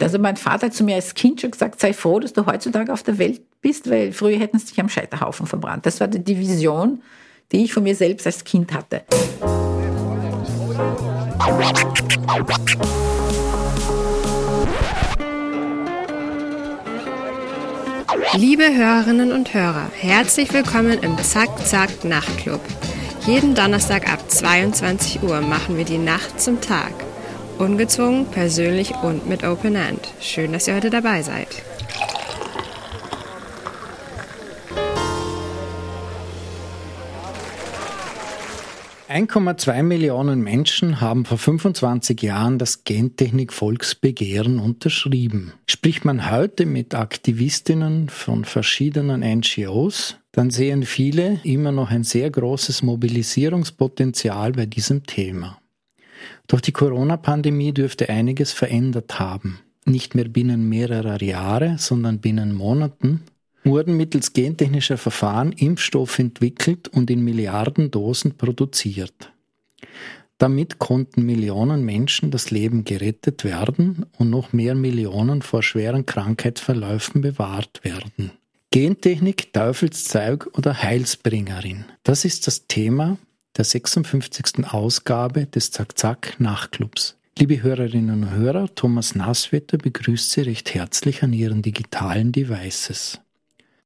Also mein Vater hat zu mir als Kind schon gesagt, sei froh, dass du heutzutage auf der Welt bist, weil früher hätten sie dich am Scheiterhaufen verbrannt. Das war die Vision, die ich von mir selbst als Kind hatte. Liebe Hörerinnen und Hörer, herzlich willkommen im Zack Zack Nachtclub. Jeden Donnerstag ab 22 Uhr machen wir die Nacht zum Tag. Ungezwungen, persönlich und mit Open End. Schön, dass ihr heute dabei seid. 1,2 Millionen Menschen haben vor 25 Jahren das Gentechnik-Volksbegehren unterschrieben. Spricht man heute mit Aktivistinnen von verschiedenen NGOs, dann sehen viele immer noch ein sehr großes Mobilisierungspotenzial bei diesem Thema. Doch die Corona-Pandemie dürfte einiges verändert haben. Nicht mehr binnen mehrerer Jahre, sondern binnen Monaten wurden mittels gentechnischer Verfahren Impfstoffe entwickelt und in Milliarden Dosen produziert. Damit konnten Millionen Menschen das Leben gerettet werden und noch mehr Millionen vor schweren Krankheitsverläufen bewahrt werden. Gentechnik, Teufelszeug oder Heilsbringerin. Das ist das Thema der 56. Ausgabe des Zack-Zack-Nachtclubs. Liebe Hörerinnen und Hörer, Thomas Nasswetter begrüßt Sie recht herzlich an Ihren digitalen Devices.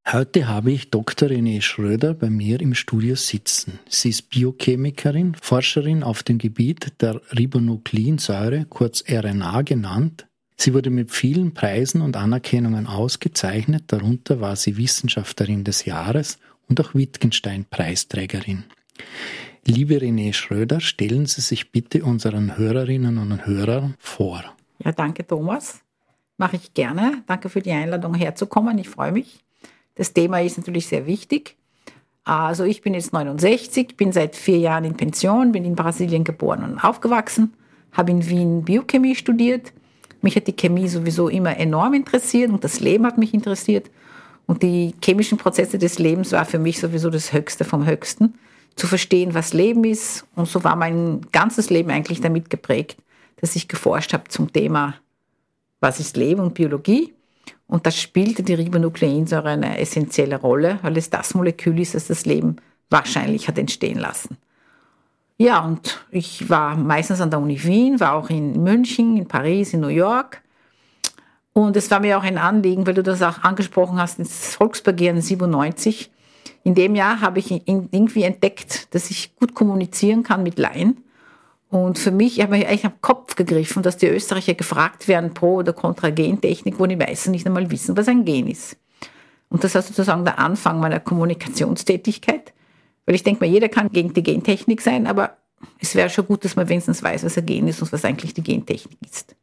Heute habe ich Dr. René Schröder bei mir im Studio sitzen. Sie ist Biochemikerin, Forscherin auf dem Gebiet der Ribonukleinsäure, kurz RNA genannt. Sie wurde mit vielen Preisen und Anerkennungen ausgezeichnet, darunter war sie Wissenschaftlerin des Jahres und auch Wittgenstein-Preisträgerin. Liebe René Schröder, stellen Sie sich bitte unseren Hörerinnen und Hörern vor. Ja, danke Thomas. Mache ich gerne. Danke für die Einladung herzukommen. Ich freue mich. Das Thema ist natürlich sehr wichtig. Also ich bin jetzt 69, bin seit vier Jahren in Pension, bin in Brasilien geboren und aufgewachsen, habe in Wien Biochemie studiert. Mich hat die Chemie sowieso immer enorm interessiert und das Leben hat mich interessiert. Und die chemischen Prozesse des Lebens war für mich sowieso das Höchste vom Höchsten. Zu verstehen, was Leben ist. Und so war mein ganzes Leben eigentlich damit geprägt, dass ich geforscht habe zum Thema, was ist Leben und Biologie. Und da spielte die Ribonukleinsäure eine essentielle Rolle, weil es das Molekül ist, das das Leben wahrscheinlich hat entstehen lassen. Ja, und ich war meistens an der Uni Wien, war auch in München, in Paris, in New York. Und es war mir auch ein Anliegen, weil du das auch angesprochen hast, das Volksbegehren 97. In dem Jahr habe ich irgendwie entdeckt, dass ich gut kommunizieren kann mit Laien und für mich, ich habe mir eigentlich am Kopf gegriffen, dass die Österreicher gefragt werden pro oder contra Gentechnik, wo die meisten nicht einmal wissen, was ein Gen ist. Und das war sozusagen der Anfang meiner Kommunikationstätigkeit. Weil ich denke mal, jeder kann gegen die Gentechnik sein, aber es wäre schon gut, dass man wenigstens weiß, was ein Gen ist und was eigentlich die Gentechnik ist.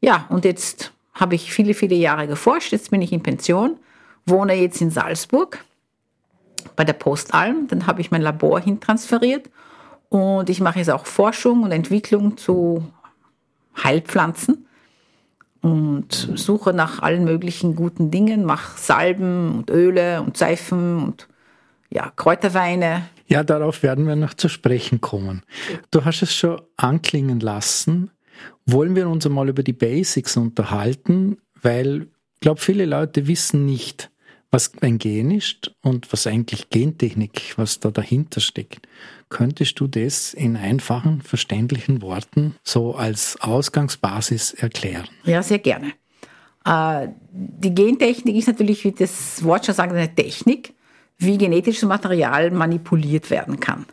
Ja, und jetzt habe ich viele, viele Jahre geforscht. Jetzt bin ich in Pension, wohne jetzt in Salzburg bei der Postalm. Dann habe ich mein Labor hintransferiert und ich mache jetzt auch Forschung und Entwicklung zu Heilpflanzen und suche nach allen möglichen guten Dingen, mache Salben und Öle und Seifen und ja, Kräuterweine. Ja, darauf werden wir noch zu sprechen kommen. Du hast es schon anklingen lassen. Wollen wir uns einmal über die Basics unterhalten, weil ich glaube, viele Leute wissen nicht, was ein Gen ist und was eigentlich Gentechnik, was da dahinter steckt. Könntest du das in einfachen, verständlichen Worten so als Ausgangsbasis erklären? Ja, sehr gerne. Äh, die Gentechnik ist natürlich, wie das Wort schon sagt, eine Technik, wie genetisches Material manipuliert werden kann.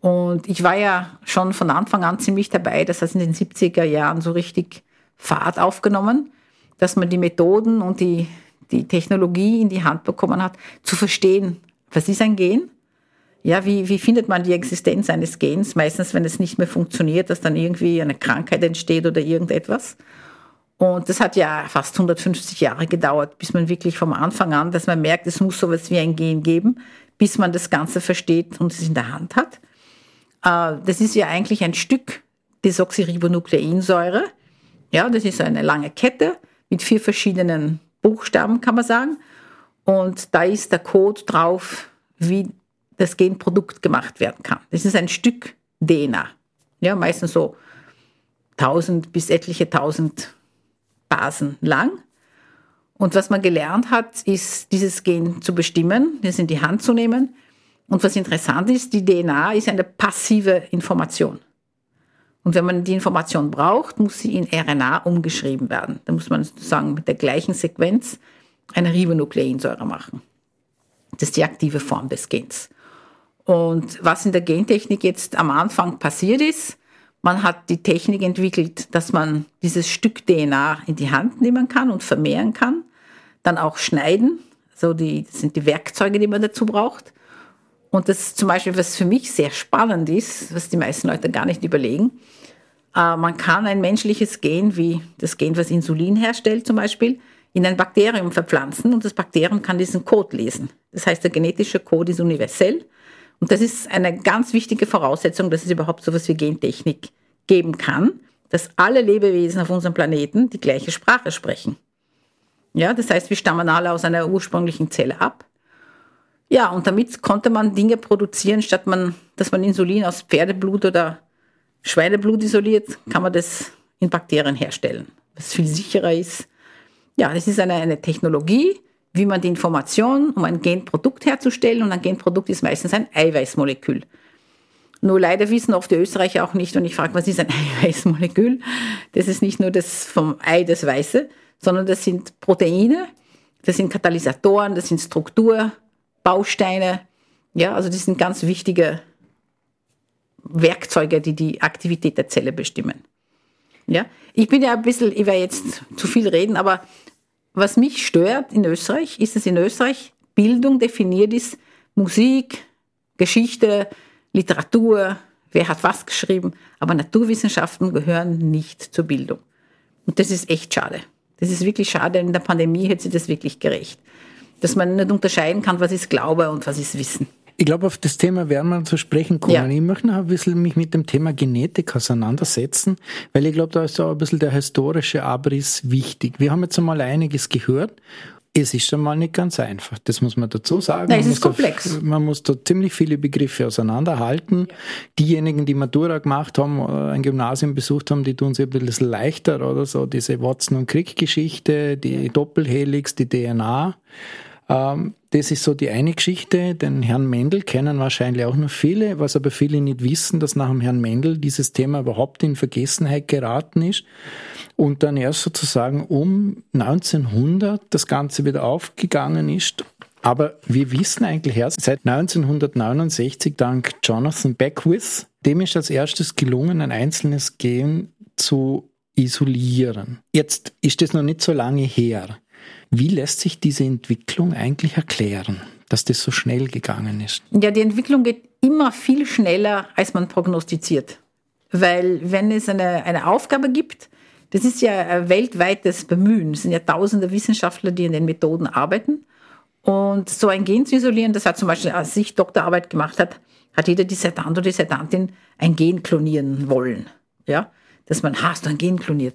Und ich war ja schon von Anfang an ziemlich dabei, das hat in den 70er Jahren so richtig Fahrt aufgenommen, dass man die Methoden und die die Technologie in die Hand bekommen hat, zu verstehen, was ist ein Gen? Ja, wie, wie findet man die Existenz eines Gens? Meistens, wenn es nicht mehr funktioniert, dass dann irgendwie eine Krankheit entsteht oder irgendetwas. Und das hat ja fast 150 Jahre gedauert, bis man wirklich vom Anfang an, dass man merkt, es muss sowas wie ein Gen geben, bis man das Ganze versteht und es in der Hand hat. Äh, das ist ja eigentlich ein Stück Desoxyribonukleinsäure. Ja, das ist eine lange Kette mit vier verschiedenen Buchstaben, kann man sagen. Und da ist der Code drauf, wie das Genprodukt gemacht werden kann. Das ist ein Stück DNA. Ja, meistens so 1000 bis etliche 1000 Basen lang. Und was man gelernt hat, ist, dieses Gen zu bestimmen, das in die Hand zu nehmen. Und was interessant ist, die DNA ist eine passive Information. Und wenn man die Information braucht, muss sie in RNA umgeschrieben werden. Da muss man sozusagen mit der gleichen Sequenz eine Ribonukleinsäure machen. Das ist die aktive Form des Gens. Und was in der Gentechnik jetzt am Anfang passiert ist, man hat die Technik entwickelt, dass man dieses Stück DNA in die Hand nehmen kann und vermehren kann, dann auch schneiden. So die, das sind die Werkzeuge, die man dazu braucht. Und das ist zum Beispiel, was für mich sehr spannend ist, was die meisten Leute gar nicht überlegen. Äh, man kann ein menschliches Gen, wie das Gen, was Insulin herstellt zum Beispiel, in ein Bakterium verpflanzen und das Bakterium kann diesen Code lesen. Das heißt, der genetische Code ist universell und das ist eine ganz wichtige Voraussetzung, dass es überhaupt so etwas wie Gentechnik geben kann, dass alle Lebewesen auf unserem Planeten die gleiche Sprache sprechen. Ja, das heißt, wir stammen alle aus einer ursprünglichen Zelle ab. Ja, und damit konnte man Dinge produzieren, statt man, dass man Insulin aus Pferdeblut oder Schweineblut isoliert, kann man das in Bakterien herstellen, was viel sicherer ist. Ja, das ist eine, eine Technologie, wie man die Information, um ein Genprodukt herzustellen, und ein Genprodukt ist meistens ein Eiweißmolekül. Nur leider wissen oft die Österreicher auch nicht, und ich frage, was ist ein Eiweißmolekül? Das ist nicht nur das vom Ei, das Weiße, sondern das sind Proteine, das sind Katalysatoren, das sind Strukturbausteine. Ja, also das sind ganz wichtige Werkzeuge, die die Aktivität der Zelle bestimmen. Ja, ich bin ja ein bisschen, ich werde jetzt zu viel reden, aber was mich stört in Österreich, ist, dass in Österreich Bildung definiert ist, Musik, Geschichte, Literatur, wer hat was geschrieben, aber Naturwissenschaften gehören nicht zur Bildung. Und das ist echt schade. Das ist wirklich schade. In der Pandemie hätte sich das wirklich gerecht. Dass man nicht unterscheiden kann, was ist Glaube und was ist Wissen. Ich glaube, auf das Thema werden wir zu sprechen kommen. Ja. Ich möchte noch ein bisschen mich mit dem Thema Genetik auseinandersetzen, weil ich glaube, da ist auch ein bisschen der historische Abriss wichtig. Wir haben jetzt einmal einiges gehört es ist schon mal nicht ganz einfach, das muss man dazu sagen. Nein, es ist komplex. Da, man muss da ziemlich viele Begriffe auseinanderhalten. Ja. Diejenigen, die Matura gemacht haben, äh, ein Gymnasium besucht haben, die tun sich ein bisschen leichter oder so. Diese Watson- und Crick-Geschichte, die Doppelhelix, die DNA. Ähm, das ist so die eine Geschichte. Den Herrn Mendel kennen wahrscheinlich auch noch viele, was aber viele nicht wissen, dass nach dem Herrn Mendel dieses Thema überhaupt in Vergessenheit geraten ist und dann erst sozusagen um 1900 das Ganze wieder aufgegangen ist. Aber wir wissen eigentlich erst seit 1969 dank Jonathan Beckwith, dem ist als erstes gelungen, ein einzelnes Gen zu isolieren. Jetzt ist das noch nicht so lange her. Wie lässt sich diese Entwicklung eigentlich erklären, dass das so schnell gegangen ist? Ja, die Entwicklung geht immer viel schneller, als man prognostiziert. Weil wenn es eine, eine Aufgabe gibt, das ist ja ein weltweites Bemühen. Es sind ja tausende Wissenschaftler, die an den Methoden arbeiten. Und so ein Gen zu isolieren, das hat zum Beispiel, als ich Doktorarbeit gemacht habe, hat jeder Dissertant oder Dissertantin ein Gen klonieren wollen. Ja, dass man, hast du ein Gen kloniert.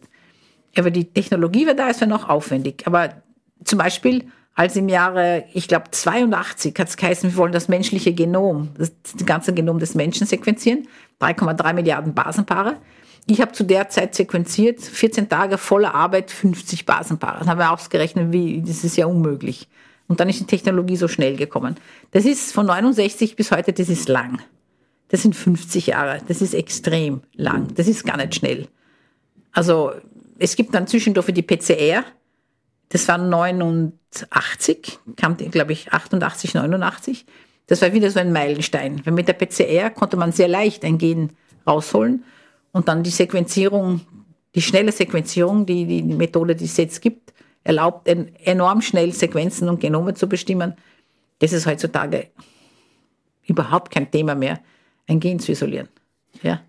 Aber die Technologie war da, es war noch aufwendig. Aber zum Beispiel, als im Jahre, ich glaube 82 hat es geheißen, wir wollen das menschliche Genom, das, das ganze Genom des Menschen sequenzieren, 3,3 Milliarden Basenpaare. Ich habe zu der Zeit sequenziert, 14 Tage voller Arbeit, 50 Basenpaare. Dann haben wir ausgerechnet, wie, das ist ja unmöglich. Und dann ist die Technologie so schnell gekommen. Das ist von 69 bis heute, das ist lang. Das sind 50 Jahre. Das ist extrem lang. Das ist gar nicht schnell. Also es gibt dann zwischendurch die PCR, das war 89, kam, glaube ich, 88, 89. Das war wieder so ein Meilenstein. Weil mit der PCR konnte man sehr leicht ein Gen rausholen und dann die Sequenzierung, die schnelle Sequenzierung, die, die Methode, die es jetzt gibt, erlaubt enorm schnell Sequenzen und Genome zu bestimmen. Das ist heutzutage überhaupt kein Thema mehr, ein Gen zu isolieren. Ja.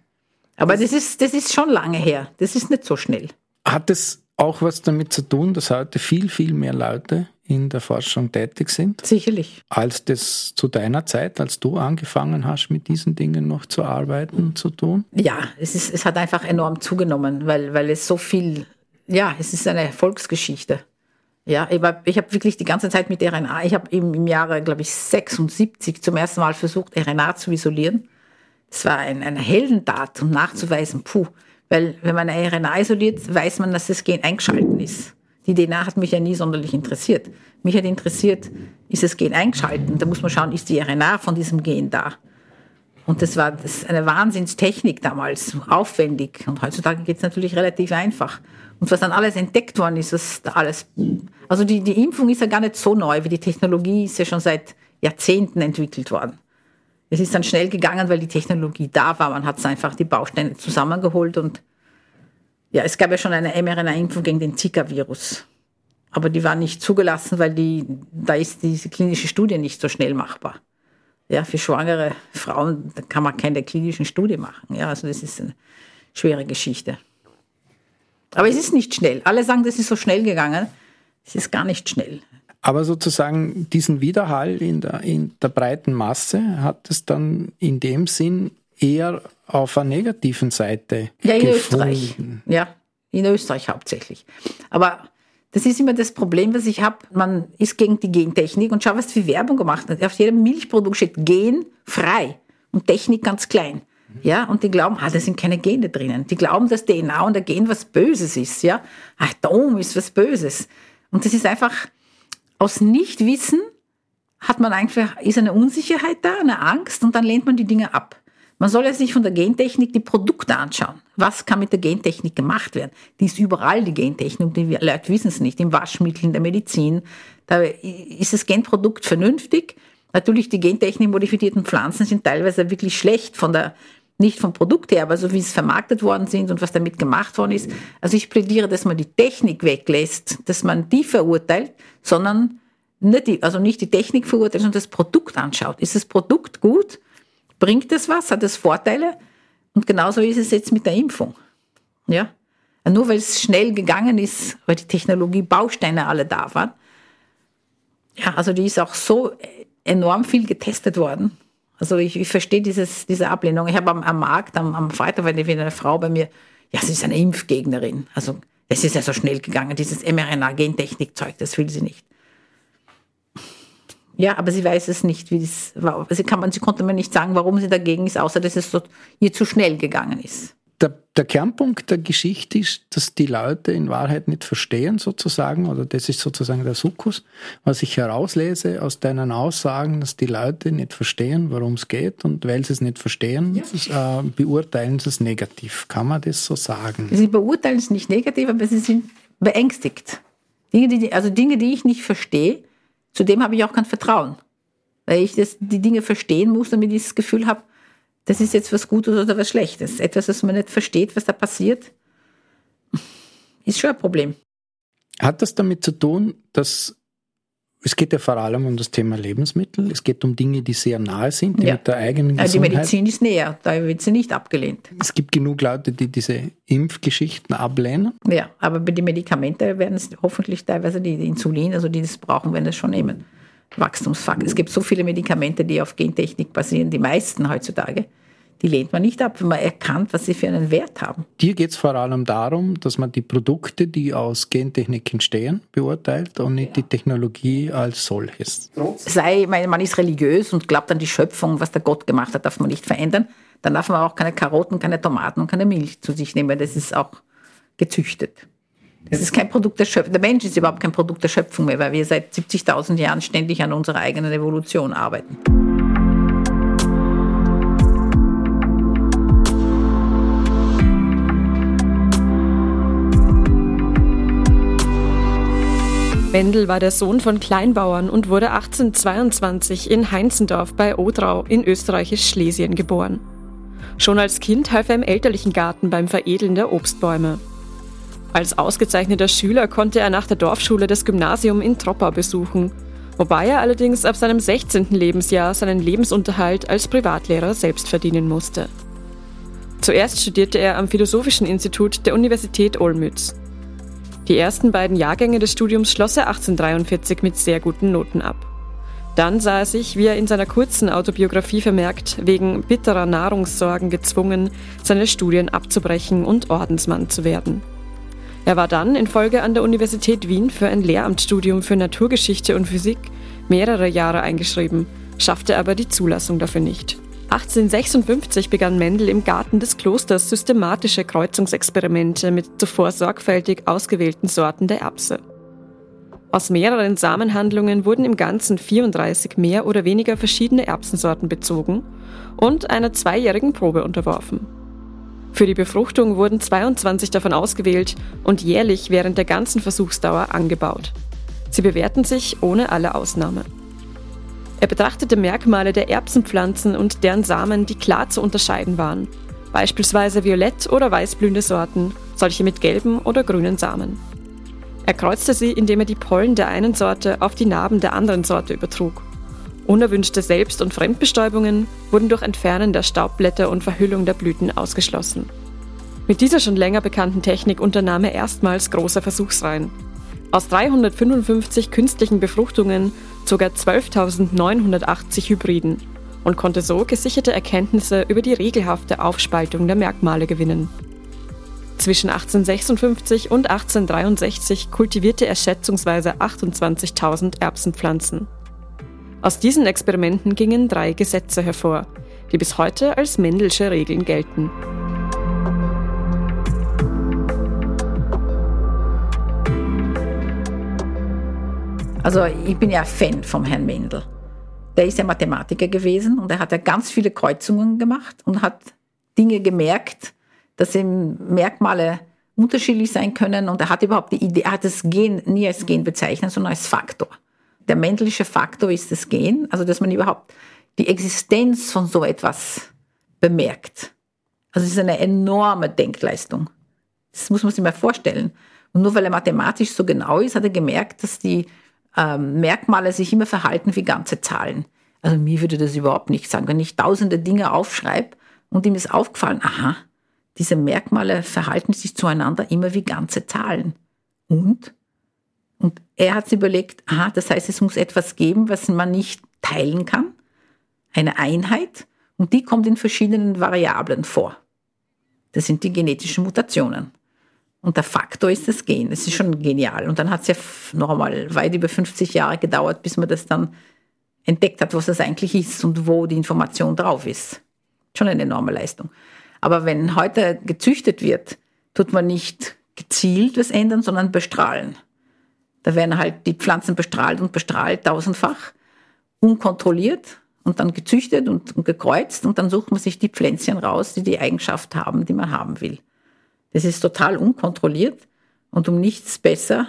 Aber das ist, das ist schon lange her. Das ist nicht so schnell. Hat es auch was damit zu tun, dass heute viel, viel mehr Leute in der Forschung tätig sind? Sicherlich. Als das zu deiner Zeit, als du angefangen hast, mit diesen Dingen noch zu arbeiten, zu tun? Ja, es, ist, es hat einfach enorm zugenommen, weil, weil es so viel, ja, es ist eine Erfolgsgeschichte. Ja, ich, ich habe wirklich die ganze Zeit mit RNA, ich habe im, im Jahre, glaube ich, 76 zum ersten Mal versucht, RNA zu isolieren. Es war ein, eine Heldentat, um nachzuweisen, puh, Weil wenn man eine RNA isoliert, weiß man, dass das Gen eingeschalten ist. Die DNA hat mich ja nie sonderlich interessiert. Mich hat interessiert, ist das Gen eingeschalten? Da muss man schauen, ist die RNA von diesem Gen da? Und das war das eine Wahnsinnstechnik damals, aufwendig. Und heutzutage geht es natürlich relativ einfach. Und was dann alles entdeckt worden ist, was da alles. Also die, die Impfung ist ja gar nicht so neu, wie die Technologie ist ja schon seit Jahrzehnten entwickelt worden. Es ist dann schnell gegangen, weil die Technologie da war. Man hat einfach die Bausteine zusammengeholt und ja, es gab ja schon eine mRNA-Impfung gegen den Zika-Virus. Aber die war nicht zugelassen, weil die, da ist diese klinische Studie nicht so schnell machbar. Ja, für schwangere Frauen kann man keine klinischen Studie machen. Ja, also das ist eine schwere Geschichte. Aber es ist nicht schnell. Alle sagen, das ist so schnell gegangen. Es ist gar nicht schnell. Aber sozusagen diesen Widerhall in der, in der breiten Masse hat es dann in dem Sinn eher auf einer negativen Seite. Ja, in gefunden. Österreich. Ja, in Österreich hauptsächlich. Aber das ist immer das Problem, was ich habe. Man ist gegen die Gentechnik und schau, was für Werbung gemacht wird. Auf jedem Milchprodukt steht Gen frei und Technik ganz klein. Ja, und die glauben, ah, da sind keine Gene drinnen. Die glauben, dass DNA und der Gen was Böses ist. Ja, Atom ist was Böses. Und das ist einfach, aus Nichtwissen hat man einfach, ist eine Unsicherheit da, eine Angst und dann lehnt man die Dinge ab. Man soll ja sich von der Gentechnik die Produkte anschauen. Was kann mit der Gentechnik gemacht werden? Die ist überall, die Gentechnik. Die Leute wissen es nicht. Im Waschmittel, in der Medizin. Da ist das Genprodukt vernünftig. Natürlich, die gentechnisch modifizierten Pflanzen sind teilweise wirklich schlecht von der, nicht vom Produkt her, aber so wie es vermarktet worden sind und was damit gemacht worden ist. Also ich plädiere, dass man die Technik weglässt, dass man die verurteilt, sondern nicht die, also nicht die Technik verurteilt, sondern das Produkt anschaut. Ist das Produkt gut? Bringt es was? Hat es Vorteile? Und genauso ist es jetzt mit der Impfung. Ja? Nur weil es schnell gegangen ist, weil die Technologie Bausteine alle da waren. Ja, also die ist auch so enorm viel getestet worden. Also ich, ich verstehe dieses, diese Ablehnung. Ich habe am, am Markt, am, am Freitag war wieder eine Frau bei mir, ja, sie ist eine Impfgegnerin. Also es ist ja so schnell gegangen, dieses mRNA-Gentechnik-Zeug, das will sie nicht. Ja, aber sie weiß es nicht, wie das war. Sie, kann man, sie konnte mir nicht sagen, warum sie dagegen ist, außer dass es ihr zu schnell gegangen ist. Der, der, Kernpunkt der Geschichte ist, dass die Leute in Wahrheit nicht verstehen, sozusagen, oder das ist sozusagen der Sukkus, was ich herauslese aus deinen Aussagen, dass die Leute nicht verstehen, worum es geht, und weil sie es nicht verstehen, ja. äh, beurteilen sie es negativ. Kann man das so sagen? Sie beurteilen es nicht negativ, aber sie sind beängstigt. Dinge, die, also Dinge, die ich nicht verstehe, Zudem habe ich auch kein Vertrauen, weil ich das, die Dinge verstehen muss, damit ich das Gefühl habe, das ist jetzt was Gutes oder was Schlechtes. Etwas, was man nicht versteht, was da passiert, ist schon ein Problem. Hat das damit zu tun, dass es geht ja vor allem um das Thema Lebensmittel. Es geht um Dinge, die sehr nahe sind, die ja. mit der eigenen Gesundheit. Die Medizin ist näher, da wird sie nicht abgelehnt. Es gibt genug Leute, die diese Impfgeschichten ablehnen. Ja, aber bei den Medikamenten werden es hoffentlich teilweise die Insulin, also die das brauchen, werden es schon nehmen. Wachstumsfaktor. Es gibt so viele Medikamente, die auf Gentechnik basieren, die meisten heutzutage die lehnt man nicht ab, wenn man erkannt, was sie für einen Wert haben. Dir geht es vor allem darum, dass man die Produkte, die aus Gentechnik entstehen, beurteilt und nicht ja. die Technologie als solches. Sei, man ist religiös und glaubt an die Schöpfung, was der Gott gemacht hat, darf man nicht verändern. Dann darf man auch keine Karotten, keine Tomaten und keine Milch zu sich nehmen, das ist auch gezüchtet. Das ist kein Produkt der Schöpfung. Der Mensch ist überhaupt kein Produkt der Schöpfung mehr, weil wir seit 70.000 Jahren ständig an unserer eigenen Evolution arbeiten. Wendel war der Sohn von Kleinbauern und wurde 1822 in Heinzendorf bei Odrau in österreichisch Schlesien geboren. Schon als Kind half er im elterlichen Garten beim Veredeln der Obstbäume. Als ausgezeichneter Schüler konnte er nach der Dorfschule das Gymnasium in Troppau besuchen, wobei er allerdings ab seinem 16. Lebensjahr seinen Lebensunterhalt als Privatlehrer selbst verdienen musste. Zuerst studierte er am Philosophischen Institut der Universität Olmütz. Die ersten beiden Jahrgänge des Studiums schloss er 1843 mit sehr guten Noten ab. Dann sah er sich, wie er in seiner kurzen Autobiografie vermerkt, wegen bitterer Nahrungssorgen gezwungen, seine Studien abzubrechen und Ordensmann zu werden. Er war dann in Folge an der Universität Wien für ein Lehramtsstudium für Naturgeschichte und Physik mehrere Jahre eingeschrieben, schaffte aber die Zulassung dafür nicht. 1856 begann Mendel im Garten des Klosters systematische Kreuzungsexperimente mit zuvor sorgfältig ausgewählten Sorten der Erbse. Aus mehreren Samenhandlungen wurden im Ganzen 34 mehr oder weniger verschiedene Erbsensorten bezogen und einer zweijährigen Probe unterworfen. Für die Befruchtung wurden 22 davon ausgewählt und jährlich während der ganzen Versuchsdauer angebaut. Sie bewährten sich ohne alle Ausnahme. Er betrachtete Merkmale der Erbsenpflanzen und deren Samen, die klar zu unterscheiden waren, beispielsweise violett- oder weißblühende Sorten, solche mit gelben oder grünen Samen. Er kreuzte sie, indem er die Pollen der einen Sorte auf die Narben der anderen Sorte übertrug. Unerwünschte Selbst- und Fremdbestäubungen wurden durch Entfernen der Staubblätter und Verhüllung der Blüten ausgeschlossen. Mit dieser schon länger bekannten Technik unternahm er erstmals große Versuchsreihen. Aus 355 künstlichen Befruchtungen zog er 12.980 Hybriden und konnte so gesicherte Erkenntnisse über die regelhafte Aufspaltung der Merkmale gewinnen. Zwischen 1856 und 1863 kultivierte er schätzungsweise 28.000 Erbsenpflanzen. Aus diesen Experimenten gingen drei Gesetze hervor, die bis heute als Mendelsche Regeln gelten. Also ich bin ja Fan vom Herrn Mendel. Der ist ja Mathematiker gewesen und er hat ja ganz viele Kreuzungen gemacht und hat Dinge gemerkt, dass eben Merkmale unterschiedlich sein können und er hat überhaupt die Idee, er hat das Gen nie als Gen bezeichnet, sondern als Faktor. Der Mendelische Faktor ist das Gen, also dass man überhaupt die Existenz von so etwas bemerkt. Also es ist eine enorme Denkleistung. Das muss man sich mal vorstellen. Und nur weil er mathematisch so genau ist, hat er gemerkt, dass die ähm, Merkmale sich immer verhalten wie ganze Zahlen. Also mir würde das überhaupt nicht sagen. Wenn ich tausende Dinge aufschreibe und ihm ist aufgefallen, aha, diese Merkmale verhalten sich zueinander immer wie ganze Zahlen. Und? Und er hat überlegt, aha, das heißt, es muss etwas geben, was man nicht teilen kann. Eine Einheit. Und die kommt in verschiedenen Variablen vor. Das sind die genetischen Mutationen. Und der Faktor ist das Gen. Das ist schon genial. Und dann hat es ja noch einmal weit über 50 Jahre gedauert, bis man das dann entdeckt hat, was das eigentlich ist und wo die Information drauf ist. Schon eine enorme Leistung. Aber wenn heute gezüchtet wird, tut man nicht gezielt was ändern, sondern bestrahlen. Da werden halt die Pflanzen bestrahlt und bestrahlt tausendfach, unkontrolliert und dann gezüchtet und, und gekreuzt und dann sucht man sich die Pflänzchen raus, die die Eigenschaft haben, die man haben will. Das ist total unkontrolliert und um nichts besser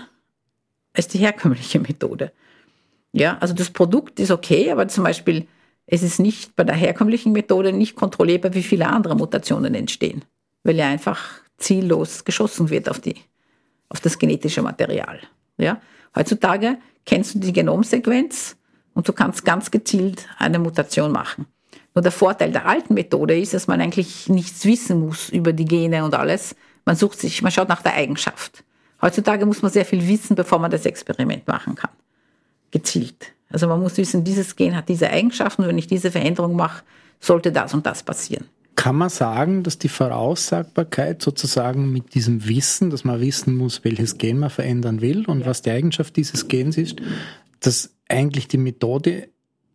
als die herkömmliche Methode. Ja, also das Produkt ist okay, aber zum Beispiel es ist nicht bei der herkömmlichen Methode nicht kontrollierbar, wie viele andere Mutationen entstehen, weil ja einfach ziellos geschossen wird auf die, auf das genetische Material. Ja, heutzutage kennst du die Genomsequenz und du kannst ganz gezielt eine Mutation machen. Nur der Vorteil der alten Methode ist, dass man eigentlich nichts wissen muss über die Gene und alles, man sucht sich, man schaut nach der Eigenschaft. Heutzutage muss man sehr viel wissen, bevor man das Experiment machen kann. Gezielt. Also man muss wissen, dieses Gen hat diese Eigenschaften, wenn ich diese Veränderung mache, sollte das und das passieren. Kann man sagen, dass die Voraussagbarkeit sozusagen mit diesem Wissen, dass man wissen muss, welches Gen man verändern will und ja. was die Eigenschaft dieses Gens ist, dass eigentlich die Methode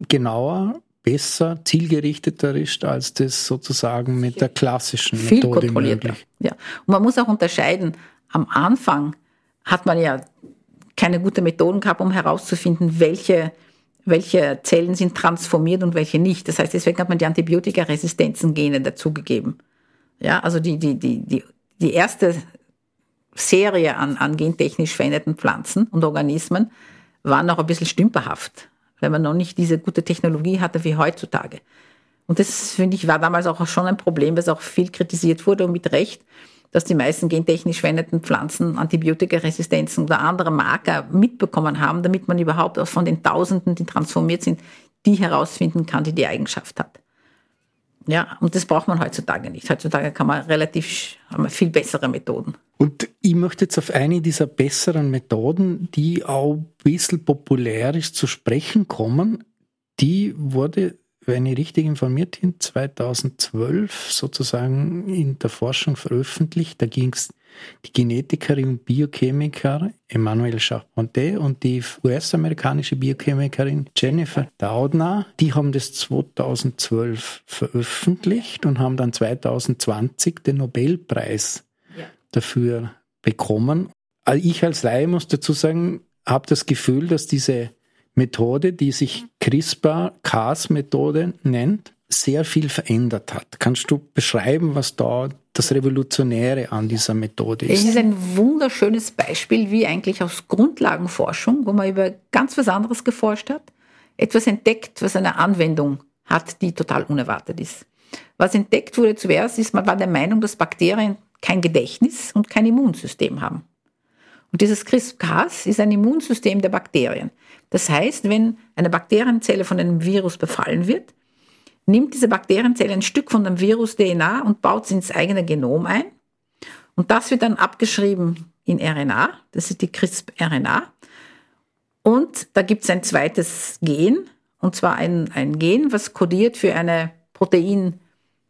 genauer besser, zielgerichteter ist, als das sozusagen mit der klassischen Viel Methode möglich. Ja. Und man muss auch unterscheiden, am Anfang hat man ja keine guten Methoden gehabt, um herauszufinden, welche, welche Zellen sind transformiert und welche nicht. Das heißt, deswegen hat man die Antibiotikaresistenzen-Gene dazugegeben. Ja, also die, die, die, die, die erste Serie an, an gentechnisch veränderten Pflanzen und Organismen war noch ein bisschen stümperhaft weil man noch nicht diese gute Technologie hatte wie heutzutage. Und das, finde ich, war damals auch schon ein Problem, was auch viel kritisiert wurde und mit Recht, dass die meisten gentechnisch veränderten Pflanzen Antibiotikaresistenzen oder andere Marker mitbekommen haben, damit man überhaupt auch von den Tausenden, die transformiert sind, die herausfinden kann, die die Eigenschaft hat. Ja, und das braucht man heutzutage nicht. Heutzutage kann man relativ, wir viel bessere Methoden. Und ich möchte jetzt auf eine dieser besseren Methoden, die auch ein bisschen populär ist, zu sprechen kommen. Die wurde, wenn ich richtig informiert bin, 2012 sozusagen in der Forschung veröffentlicht. Da ging es die Genetikerin und Biochemiker Emmanuel Charpentier und die US-amerikanische Biochemikerin Jennifer Doudna, die haben das 2012 veröffentlicht und haben dann 2020 den Nobelpreis ja. dafür bekommen. Ich als Laie muss dazu sagen, habe das Gefühl, dass diese Methode, die sich CRISPR-Cas-Methode nennt, sehr viel verändert hat. Kannst du beschreiben, was da das Revolutionäre an dieser Methode ist? Es ist ein wunderschönes Beispiel, wie eigentlich aus Grundlagenforschung, wo man über ganz was anderes geforscht hat, etwas entdeckt, was eine Anwendung hat, die total unerwartet ist. Was entdeckt wurde zuerst, ist, man war der Meinung, dass Bakterien kein Gedächtnis und kein Immunsystem haben. Und dieses CRISPR-Cas ist ein Immunsystem der Bakterien. Das heißt, wenn eine Bakterienzelle von einem Virus befallen wird, nimmt diese Bakterienzelle ein Stück von dem Virus-DNA und baut es ins eigene Genom ein. Und das wird dann abgeschrieben in RNA, das ist die CRISP-RNA. Und da gibt es ein zweites Gen, und zwar ein, ein Gen, was kodiert für eine Protein,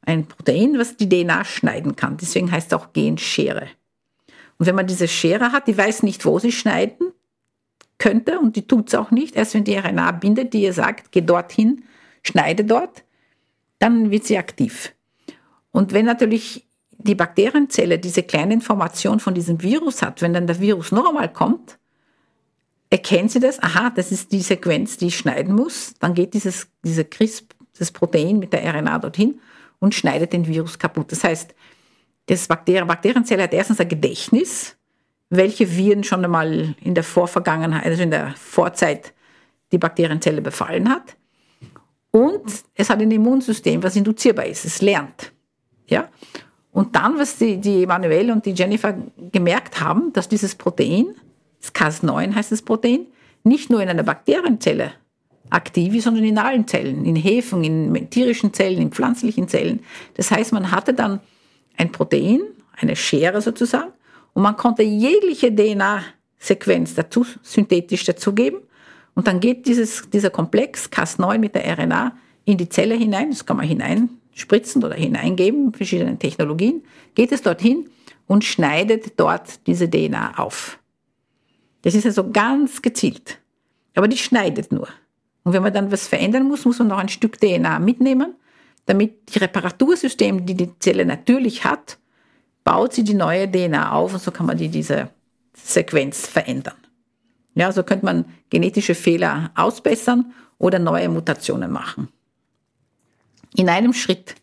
ein Protein, was die DNA schneiden kann. Deswegen heißt es auch Genschere. Und wenn man diese Schere hat, die weiß nicht, wo sie schneiden könnte und die tut es auch nicht. Erst wenn die RNA bindet, die ihr sagt, geh dorthin, schneide dort, dann wird sie aktiv. Und wenn natürlich die Bakterienzelle diese kleine Information von diesem Virus hat, wenn dann der Virus noch einmal kommt, erkennt sie das, aha, das ist die Sequenz, die ich schneiden muss, dann geht dieses, diese CRISP, das Protein mit der RNA dorthin und schneidet den Virus kaputt. Das heißt, das Bakterien, Bakterienzelle hat erstens ein Gedächtnis, welche Viren schon einmal in der Vorvergangenheit, also in der Vorzeit die Bakterienzelle befallen hat. Und es hat ein Immunsystem, was induzierbar ist. Es lernt. Ja? Und dann, was die, die Emanuele und die Jennifer gemerkt haben, dass dieses Protein, das Cas9 heißt das Protein, nicht nur in einer Bakterienzelle aktiv ist, sondern in allen Zellen, in Hefen, in tierischen Zellen, in pflanzlichen Zellen. Das heißt, man hatte dann ein Protein, eine Schere sozusagen, und man konnte jegliche DNA-Sequenz dazu, synthetisch dazugeben und dann geht dieses, dieser Komplex Cas9 mit der RNA in die Zelle hinein, das kann man hineinspritzen oder hineingeben, verschiedene Technologien, geht es dorthin und schneidet dort diese DNA auf. Das ist also ganz gezielt. Aber die schneidet nur. Und wenn man dann was verändern muss, muss man noch ein Stück DNA mitnehmen, damit die Reparatursystem, die die Zelle natürlich hat, baut sie die neue DNA auf und so kann man die, diese Sequenz verändern. Ja, so könnte man genetische Fehler ausbessern oder neue Mutationen machen. In einem Schritt.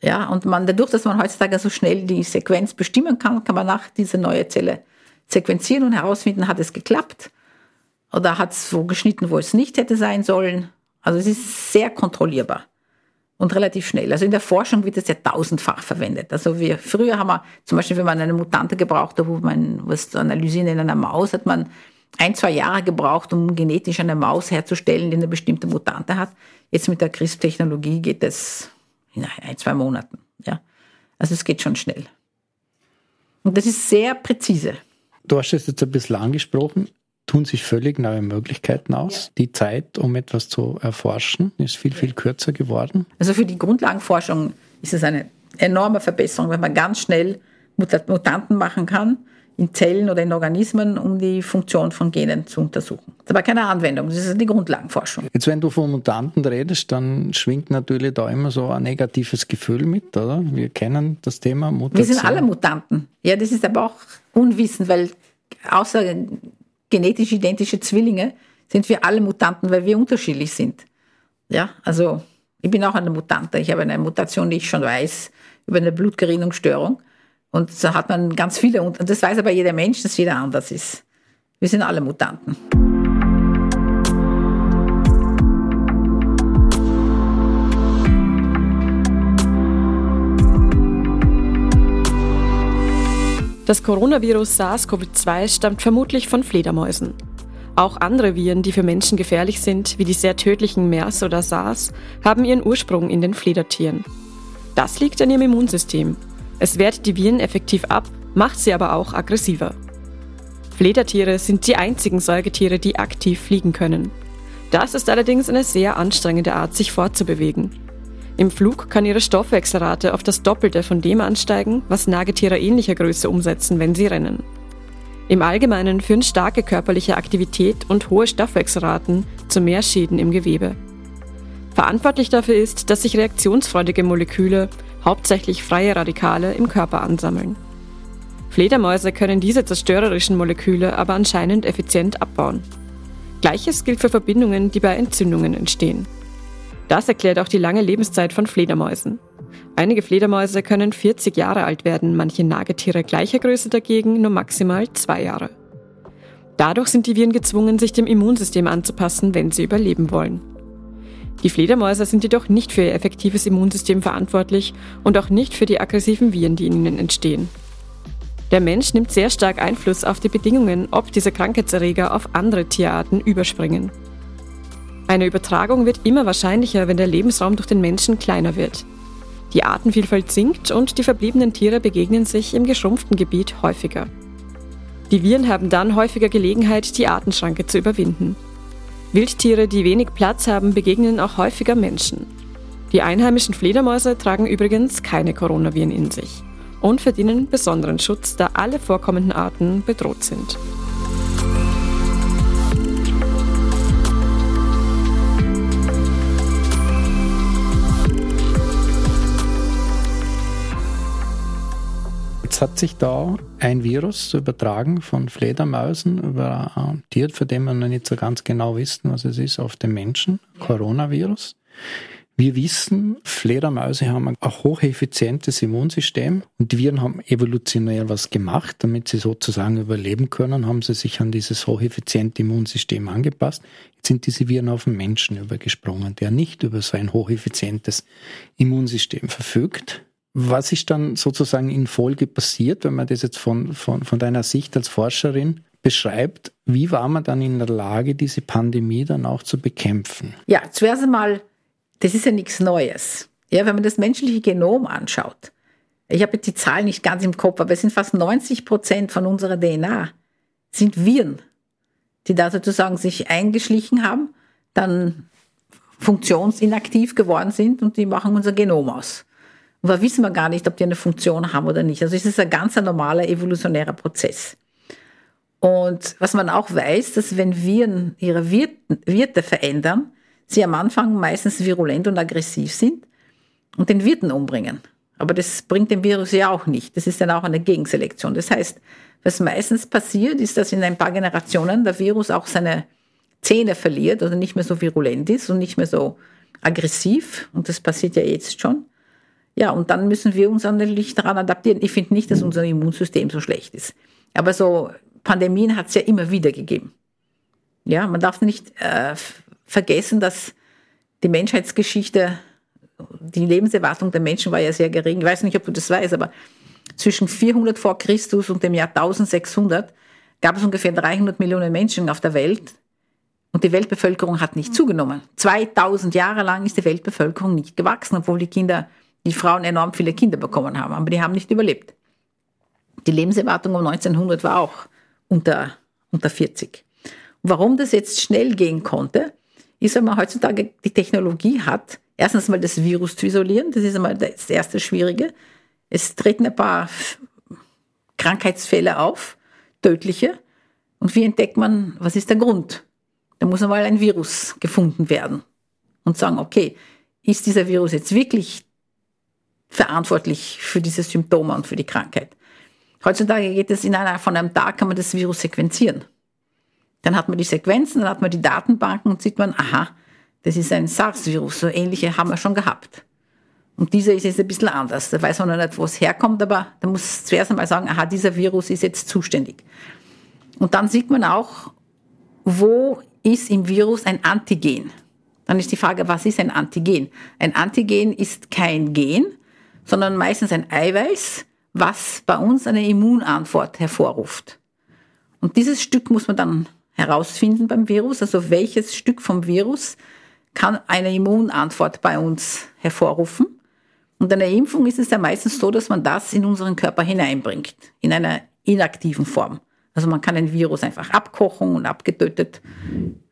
Ja, und man, dadurch, dass man heutzutage so schnell die Sequenz bestimmen kann, kann man nach diese neue Zelle sequenzieren und herausfinden, hat es geklappt oder hat es wo geschnitten, wo es nicht hätte sein sollen. Also es ist sehr kontrollierbar und relativ schnell. Also in der Forschung wird es ja tausendfach verwendet. Also wir, früher haben wir zum Beispiel, wenn man eine Mutante gebraucht hat, wo man was zu analysieren in einer Maus, hat man ein, zwei Jahre gebraucht, um genetisch eine Maus herzustellen, die eine bestimmte Mutante hat. Jetzt mit der CRISP-Technologie geht es in ein, zwei Monaten. Ja? Also es geht schon schnell. Und das ist sehr präzise. Du hast es jetzt ein bisschen angesprochen, tun sich völlig neue Möglichkeiten aus. Ja. Die Zeit, um etwas zu erforschen, ist viel, viel kürzer geworden. Also für die Grundlagenforschung ist es eine enorme Verbesserung, wenn man ganz schnell Mutanten machen kann in Zellen oder in Organismen, um die Funktion von Genen zu untersuchen. Das ist aber keine Anwendung, das ist die Grundlagenforschung. Jetzt, wenn du von Mutanten redest, dann schwingt natürlich da immer so ein negatives Gefühl mit, oder? Wir kennen das Thema Mutation. Wir sind alle Mutanten. Ja, das ist aber auch Unwissen, weil außer genetisch identische Zwillinge sind wir alle Mutanten, weil wir unterschiedlich sind. Ja, also ich bin auch eine Mutante. Ich habe eine Mutation, die ich schon weiß, über eine Blutgerinnungsstörung. Und so hat man ganz viele, und das weiß aber jeder Mensch, dass jeder anders ist. Wir sind alle Mutanten. Das Coronavirus SARS-CoV-2 stammt vermutlich von Fledermäusen. Auch andere Viren, die für Menschen gefährlich sind, wie die sehr tödlichen MERS oder SARS, haben ihren Ursprung in den Fledertieren. Das liegt an ihrem Immunsystem es wehrt die Viren effektiv ab, macht sie aber auch aggressiver. Fledertiere sind die einzigen Säugetiere, die aktiv fliegen können. Das ist allerdings eine sehr anstrengende Art, sich fortzubewegen. Im Flug kann ihre Stoffwechselrate auf das Doppelte von dem ansteigen, was Nagetiere ähnlicher Größe umsetzen, wenn sie rennen. Im Allgemeinen führen starke körperliche Aktivität und hohe Stoffwechselraten zu mehr Schäden im Gewebe. Verantwortlich dafür ist, dass sich reaktionsfreudige Moleküle, hauptsächlich freie Radikale, im Körper ansammeln. Fledermäuse können diese zerstörerischen Moleküle aber anscheinend effizient abbauen. Gleiches gilt für Verbindungen, die bei Entzündungen entstehen. Das erklärt auch die lange Lebenszeit von Fledermäusen. Einige Fledermäuse können 40 Jahre alt werden, manche Nagetiere gleicher Größe dagegen nur maximal zwei Jahre. Dadurch sind die Viren gezwungen, sich dem Immunsystem anzupassen, wenn sie überleben wollen. Die Fledermäuse sind jedoch nicht für ihr effektives Immunsystem verantwortlich und auch nicht für die aggressiven Viren, die in ihnen entstehen. Der Mensch nimmt sehr stark Einfluss auf die Bedingungen, ob diese Krankheitserreger auf andere Tierarten überspringen. Eine Übertragung wird immer wahrscheinlicher, wenn der Lebensraum durch den Menschen kleiner wird. Die Artenvielfalt sinkt und die verbliebenen Tiere begegnen sich im geschrumpften Gebiet häufiger. Die Viren haben dann häufiger Gelegenheit, die Artenschranke zu überwinden. Wildtiere, die wenig Platz haben, begegnen auch häufiger Menschen. Die einheimischen Fledermäuse tragen übrigens keine Coronaviren in sich und verdienen besonderen Schutz, da alle vorkommenden Arten bedroht sind. Jetzt hat sich da ein Virus übertragen von Fledermäusen über ein Tier, für den wir noch nicht so ganz genau wissen, was es ist, auf den Menschen, Coronavirus. Wir wissen, Fledermäuse haben ein hocheffizientes Immunsystem und die Viren haben evolutionär was gemacht, damit sie sozusagen überleben können, haben sie sich an dieses hocheffiziente Immunsystem angepasst. Jetzt sind diese Viren auf den Menschen übergesprungen, der nicht über so ein hocheffizientes Immunsystem verfügt. Was ist dann sozusagen in Folge passiert, wenn man das jetzt von, von, von deiner Sicht als Forscherin beschreibt? Wie war man dann in der Lage, diese Pandemie dann auch zu bekämpfen? Ja, zuerst einmal, das ist ja nichts Neues. Ja, wenn man das menschliche Genom anschaut, ich habe jetzt die Zahl nicht ganz im Kopf, aber es sind fast 90 Prozent von unserer DNA sind Viren, die da sozusagen sich eingeschlichen haben, dann funktionsinaktiv geworden sind und die machen unser Genom aus. Da wissen wir gar nicht, ob die eine Funktion haben oder nicht. Also es ist ein ganz normaler evolutionärer Prozess. Und was man auch weiß, dass wenn Viren ihre Wirte verändern, sie am Anfang meistens virulent und aggressiv sind und den Wirten umbringen. Aber das bringt dem Virus ja auch nicht. Das ist dann auch eine Gegenselektion. Das heißt, was meistens passiert, ist, dass in ein paar Generationen der Virus auch seine Zähne verliert oder nicht mehr so virulent ist und nicht mehr so aggressiv. Und das passiert ja jetzt schon. Ja, und dann müssen wir uns natürlich daran adaptieren. Ich finde nicht, dass unser Immunsystem so schlecht ist. Aber so Pandemien hat es ja immer wieder gegeben. Ja, man darf nicht äh, vergessen, dass die Menschheitsgeschichte, die Lebenserwartung der Menschen war ja sehr gering. Ich weiß nicht, ob du das weißt, aber zwischen 400 vor Christus und dem Jahr 1600 gab es ungefähr 300 Millionen Menschen auf der Welt. Und die Weltbevölkerung hat nicht zugenommen. 2000 Jahre lang ist die Weltbevölkerung nicht gewachsen, obwohl die Kinder die Frauen enorm viele Kinder bekommen haben, aber die haben nicht überlebt. Die Lebenserwartung um 1900 war auch unter, unter 40. Und warum das jetzt schnell gehen konnte, ist, weil man heutzutage die Technologie hat, erstens mal das Virus zu isolieren, das ist einmal das erste Schwierige. Es treten ein paar Krankheitsfälle auf, tödliche. Und wie entdeckt man, was ist der Grund? Da muss einmal ein Virus gefunden werden und sagen, okay, ist dieser Virus jetzt wirklich verantwortlich für diese Symptome und für die Krankheit. Heutzutage geht es in einer, von einem Tag kann man das Virus sequenzieren. Dann hat man die Sequenzen, dann hat man die Datenbanken und sieht man, aha, das ist ein SARS-Virus, so ähnliche haben wir schon gehabt. Und dieser ist jetzt ein bisschen anders. Da weiß man noch nicht, wo es herkommt, aber da muss zuerst einmal sagen, aha, dieser Virus ist jetzt zuständig. Und dann sieht man auch, wo ist im Virus ein Antigen. Dann ist die Frage, was ist ein Antigen? Ein Antigen ist kein Gen, sondern meistens ein Eiweiß, was bei uns eine Immunantwort hervorruft. Und dieses Stück muss man dann herausfinden beim Virus, also welches Stück vom Virus kann eine Immunantwort bei uns hervorrufen. Und eine Impfung ist es ja meistens so, dass man das in unseren Körper hineinbringt, in einer inaktiven Form. Also man kann ein Virus einfach abkochen und abgetötet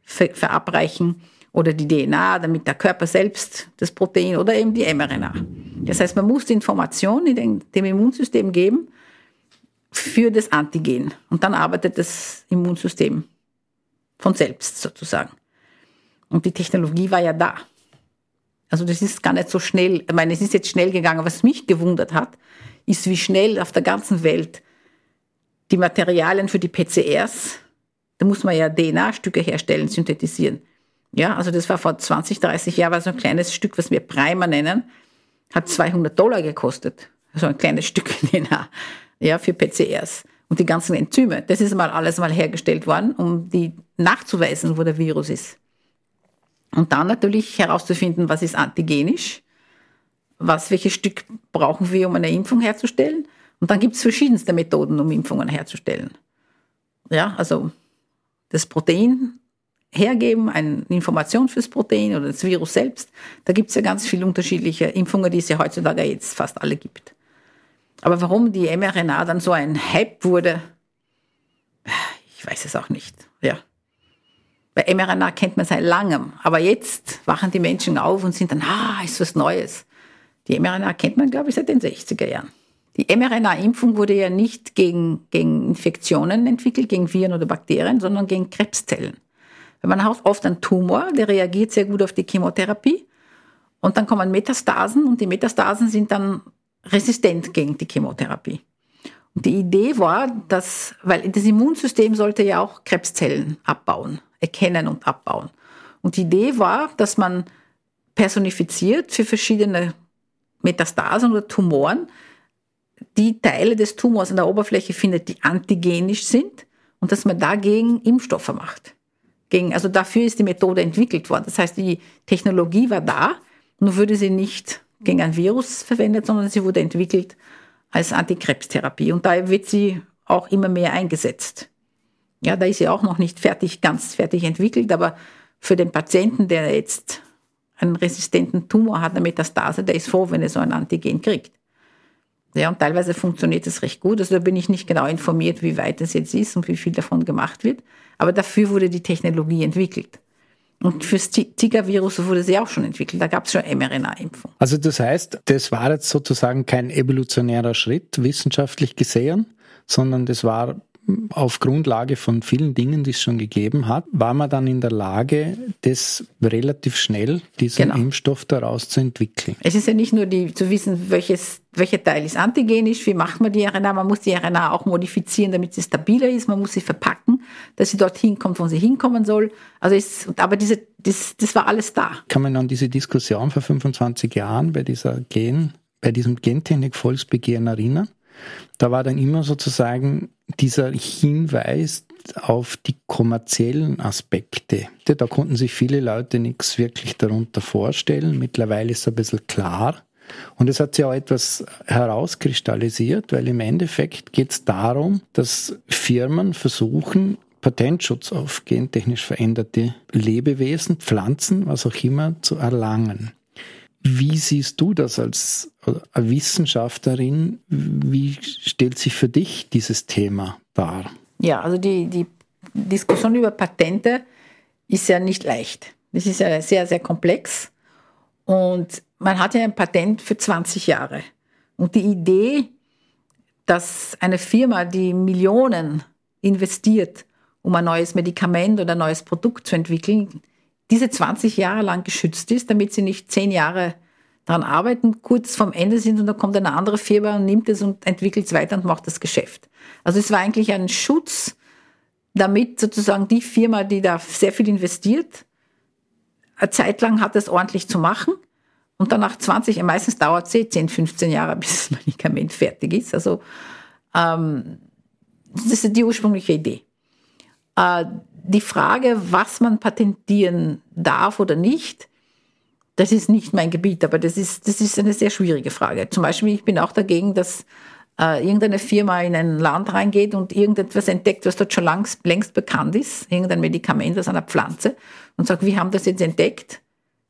verabreichen oder die DNA, damit der Körper selbst das Protein oder eben die mRNA. Das heißt, man muss die Information in dem Immunsystem geben für das Antigen und dann arbeitet das Immunsystem von selbst sozusagen. Und die Technologie war ja da. Also das ist gar nicht so schnell, ich meine, es ist jetzt schnell gegangen. Was mich gewundert hat, ist, wie schnell auf der ganzen Welt die Materialien für die PCRs, da muss man ja DNA-Stücke herstellen, synthetisieren. Ja, also das war vor 20, 30 Jahren, war so ein kleines Stück, was wir Primer nennen, hat 200 Dollar gekostet. So ein kleines Stück DNA, ja, für PCRs. Und die ganzen Enzyme, das ist mal alles mal hergestellt worden, um die nachzuweisen, wo der Virus ist. Und dann natürlich herauszufinden, was ist antigenisch, was, welches Stück brauchen wir, um eine Impfung herzustellen. Und dann gibt es verschiedenste Methoden, um Impfungen herzustellen. Ja, also das Protein hergeben, eine Information fürs Protein oder das Virus selbst. Da gibt es ja ganz viele unterschiedliche Impfungen, die es ja heutzutage jetzt fast alle gibt. Aber warum die mRNA dann so ein Hype wurde, ich weiß es auch nicht. Ja. Bei mRNA kennt man seit langem, aber jetzt wachen die Menschen auf und sind dann, ah, ist was Neues. Die mRNA kennt man, glaube ich, seit den 60er Jahren. Die mRNA-Impfung wurde ja nicht gegen, gegen Infektionen entwickelt, gegen Viren oder Bakterien, sondern gegen Krebszellen. Man hat oft einen Tumor, der reagiert sehr gut auf die Chemotherapie. Und dann kommen Metastasen und die Metastasen sind dann resistent gegen die Chemotherapie. Und die Idee war, dass, weil das Immunsystem sollte ja auch Krebszellen abbauen erkennen und abbauen. Und die Idee war, dass man personifiziert für verschiedene Metastasen oder Tumoren die Teile des Tumors an der Oberfläche findet, die antigenisch sind und dass man dagegen Impfstoffe macht. Gegen, also dafür ist die Methode entwickelt worden. Das heißt, die Technologie war da, nur würde sie nicht gegen ein Virus verwendet, sondern sie wurde entwickelt als Antikrebstherapie. Und da wird sie auch immer mehr eingesetzt. Ja, da ist sie auch noch nicht fertig, ganz fertig entwickelt, aber für den Patienten, der jetzt einen resistenten Tumor hat, eine Metastase, der ist froh, wenn er so ein Antigen kriegt. Ja, und teilweise funktioniert es recht gut. Also da bin ich nicht genau informiert, wie weit es jetzt ist und wie viel davon gemacht wird. Aber dafür wurde die Technologie entwickelt. Und fürs Zika-Virus wurde sie auch schon entwickelt. Da gab es schon mRNA-Impfung. Also das heißt, das war jetzt sozusagen kein evolutionärer Schritt, wissenschaftlich gesehen, sondern das war auf Grundlage von vielen Dingen, die es schon gegeben hat, war man dann in der Lage, das relativ schnell, diesen genau. Impfstoff daraus zu entwickeln. Es ist ja nicht nur die, zu wissen, welches, welcher Teil ist antigenisch, wie macht man die RNA, man muss die RNA auch modifizieren, damit sie stabiler ist, man muss sie verpacken, dass sie dorthin kommt, wo sie hinkommen soll. Also ist, aber diese, das, das war alles da. Kann man an diese Diskussion vor 25 Jahren bei dieser Gen, bei diesem Gentechnik-Volksbegehren erinnern? Da war dann immer sozusagen dieser Hinweis auf die kommerziellen Aspekte. Da konnten sich viele Leute nichts wirklich darunter vorstellen. Mittlerweile ist es ein bisschen klar. Und es hat sich auch etwas herauskristallisiert, weil im Endeffekt geht es darum, dass Firmen versuchen, Patentschutz auf gentechnisch veränderte Lebewesen, Pflanzen, was auch immer, zu erlangen. Wie siehst du das als Wissenschaftlerin? Wie stellt sich für dich dieses Thema dar? Ja, also die, die Diskussion über Patente ist ja nicht leicht. Das ist ja sehr, sehr komplex. Und man hat ja ein Patent für 20 Jahre. Und die Idee, dass eine Firma, die Millionen investiert, um ein neues Medikament oder ein neues Produkt zu entwickeln, diese 20 Jahre lang geschützt ist, damit sie nicht 10 Jahre daran arbeiten, kurz vorm Ende sind und dann kommt eine andere Firma und nimmt es und entwickelt es weiter und macht das Geschäft. Also es war eigentlich ein Schutz, damit sozusagen die Firma, die da sehr viel investiert, eine Zeit lang hat, das ordentlich zu machen. Und dann nach 20, meistens dauert es 10, 15 Jahre, bis das Medikament fertig ist. Also ähm, das ist die ursprüngliche Idee. Äh, die Frage, was man patentieren darf oder nicht, das ist nicht mein Gebiet, aber das ist, das ist eine sehr schwierige Frage. Zum Beispiel, ich bin auch dagegen, dass äh, irgendeine Firma in ein Land reingeht und irgendetwas entdeckt, was dort schon langs, längst bekannt ist, irgendein Medikament aus einer Pflanze und sagt, wir haben das jetzt entdeckt,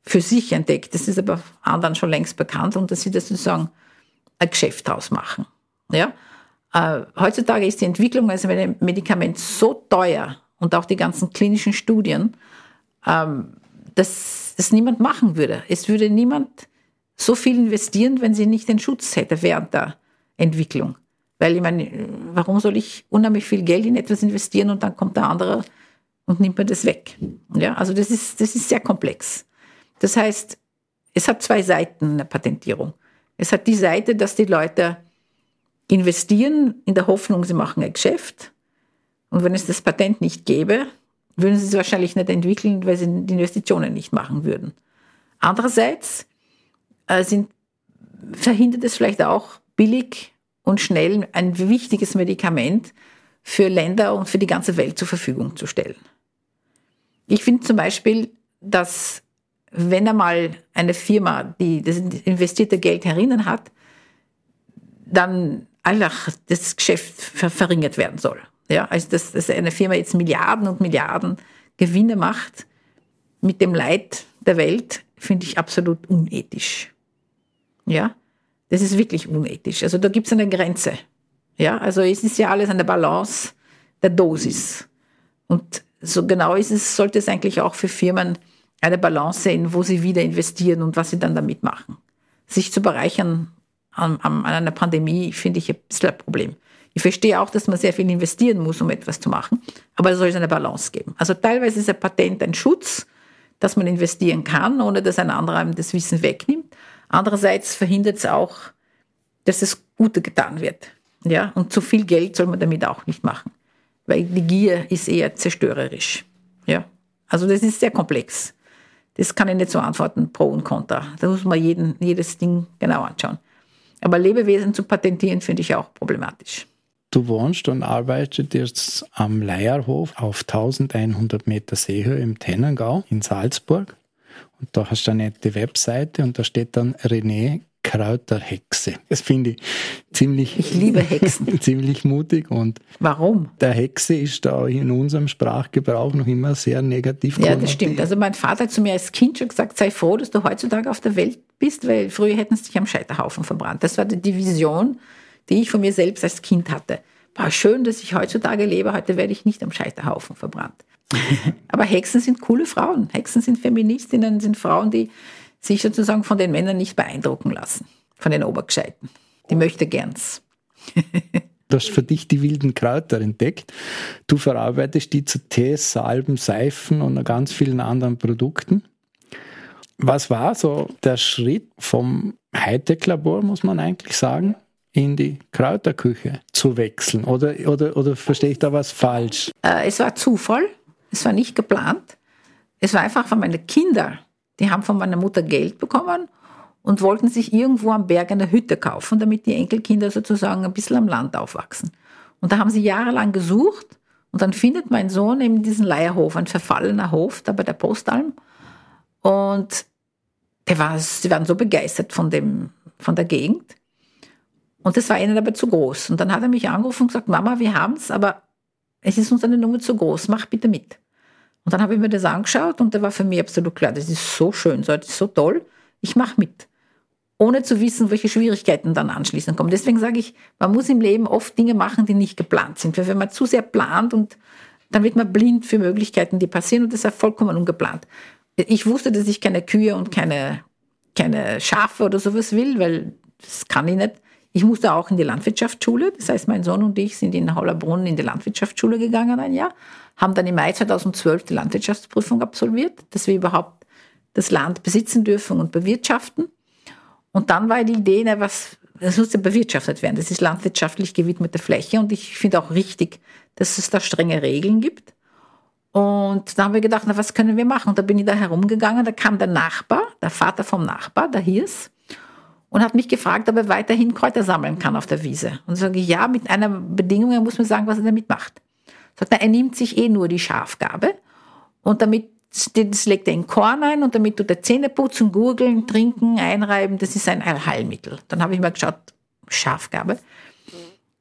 für sich entdeckt, das ist aber anderen schon längst bekannt und dass sie das sozusagen ein Geschäft draus machen. Ja? Äh, heutzutage ist die Entwicklung eines Medikaments so teuer und auch die ganzen klinischen Studien, ähm, dass das niemand machen würde. Es würde niemand so viel investieren, wenn sie nicht den Schutz hätte während der Entwicklung. Weil ich meine, warum soll ich unheimlich viel Geld in etwas investieren und dann kommt der andere und nimmt mir das weg? Ja, also das ist, das ist sehr komplex. Das heißt, es hat zwei Seiten eine Patentierung. Es hat die Seite, dass die Leute investieren in der Hoffnung, sie machen ein Geschäft. Und wenn es das Patent nicht gäbe, würden sie es wahrscheinlich nicht entwickeln, weil sie die Investitionen nicht machen würden. Andererseits äh, sind, verhindert es vielleicht auch billig und schnell ein wichtiges Medikament für Länder und für die ganze Welt zur Verfügung zu stellen. Ich finde zum Beispiel, dass wenn einmal eine Firma, die das investierte Geld herinnen hat, dann einfach das Geschäft verringert werden soll. Ja, also dass, dass eine Firma jetzt Milliarden und Milliarden Gewinne macht mit dem Leid der Welt, finde ich absolut unethisch. Ja, das ist wirklich unethisch. Also da gibt es eine Grenze. Ja, also es ist ja alles eine Balance der Dosis. Und so genau ist es, sollte es eigentlich auch für Firmen eine Balance sehen, wo sie wieder investieren und was sie dann damit machen. Sich zu bereichern an, an einer Pandemie finde ich ein bisschen ein Problem. Ich verstehe auch, dass man sehr viel investieren muss, um etwas zu machen, aber es soll eine Balance geben. Also teilweise ist ein Patent ein Schutz, dass man investieren kann, ohne dass ein anderer einem das Wissen wegnimmt. Andererseits verhindert es auch, dass das Gute getan wird. Ja, und zu viel Geld soll man damit auch nicht machen, weil die Gier ist eher zerstörerisch. Ja, also das ist sehr komplex. Das kann ich nicht so antworten, pro und contra. Da muss man jeden, jedes Ding genau anschauen. Aber Lebewesen zu patentieren finde ich auch problematisch. Du wohnst und arbeitest jetzt am Leierhof auf 1100 Meter Seehöhe im Tennengau in Salzburg. Und da hast du eine nette Webseite und da steht dann René Kräuterhexe. Das finde ich ziemlich. Ich liebe Hexen. ziemlich mutig und. Warum? Der Hexe ist da in unserem Sprachgebrauch noch immer sehr negativ. Ja, das stimmt. Also mein Vater hat zu mir als Kind schon gesagt, sei froh, dass du heutzutage auf der Welt bist, weil früher hätten sie dich am Scheiterhaufen verbrannt. Das war die Vision die ich von mir selbst als Kind hatte. War schön, dass ich heutzutage lebe, heute werde ich nicht am Scheiterhaufen verbrannt. Aber Hexen sind coole Frauen. Hexen sind Feministinnen, sind Frauen, die sich sozusagen von den Männern nicht beeindrucken lassen, von den Obergescheiten. Die möchte gerns. Du hast für dich die wilden Kräuter entdeckt. Du verarbeitest die zu Tees, Salben, Seifen und ganz vielen anderen Produkten. Was war so der Schritt vom Hightech-Labor, muss man eigentlich sagen, in die Kräuterküche zu wechseln? Oder, oder, oder verstehe ich da was falsch? Äh, es war Zufall, es war nicht geplant. Es war einfach von meinen Kindern, die haben von meiner Mutter Geld bekommen und wollten sich irgendwo am Berg eine Hütte kaufen, damit die Enkelkinder sozusagen ein bisschen am Land aufwachsen. Und da haben sie jahrelang gesucht und dann findet mein Sohn eben diesen Leierhof, ein verfallener Hof da bei der Postalm. Und der war, sie waren so begeistert von, dem, von der Gegend. Und das war ihnen aber zu groß. Und dann hat er mich angerufen und gesagt, Mama, wir haben es, aber es ist uns eine Nummer zu groß, mach bitte mit. Und dann habe ich mir das angeschaut und da war für mich absolut klar, das ist so schön, das ist so toll, ich mache mit. Ohne zu wissen, welche Schwierigkeiten dann anschließend kommen. Deswegen sage ich, man muss im Leben oft Dinge machen, die nicht geplant sind. Weil wenn man zu sehr plant und dann wird man blind für Möglichkeiten, die passieren und das ist vollkommen ungeplant. Ich wusste, dass ich keine Kühe und keine, keine Schafe oder sowas will, weil das kann ich nicht. Ich musste auch in die Landwirtschaftsschule. Das heißt, mein Sohn und ich sind in Hollerbrunn in die Landwirtschaftsschule gegangen ein Jahr, haben dann im Mai 2012 die Landwirtschaftsprüfung absolviert, dass wir überhaupt das Land besitzen dürfen und bewirtschaften. Und dann war die Idee, na, was, das muss ja bewirtschaftet werden. Das ist landwirtschaftlich gewidmete Fläche und ich finde auch richtig, dass es da strenge Regeln gibt. Und da haben wir gedacht, na, was können wir machen? Und da bin ich da herumgegangen, da kam der Nachbar, der Vater vom Nachbar, der Hirs, und hat mich gefragt, ob er weiterhin Kräuter sammeln kann auf der Wiese. Und sage ich, ja, mit einer Bedingung, er muss mir sagen, was er damit macht. Sagt er, er nimmt sich eh nur die Schafgabe und damit das legt er in Korn ein und damit tut er Zähne putzen, gurgeln, trinken, einreiben, das ist ein Heilmittel. Dann habe ich mal geschaut, Schafgabe,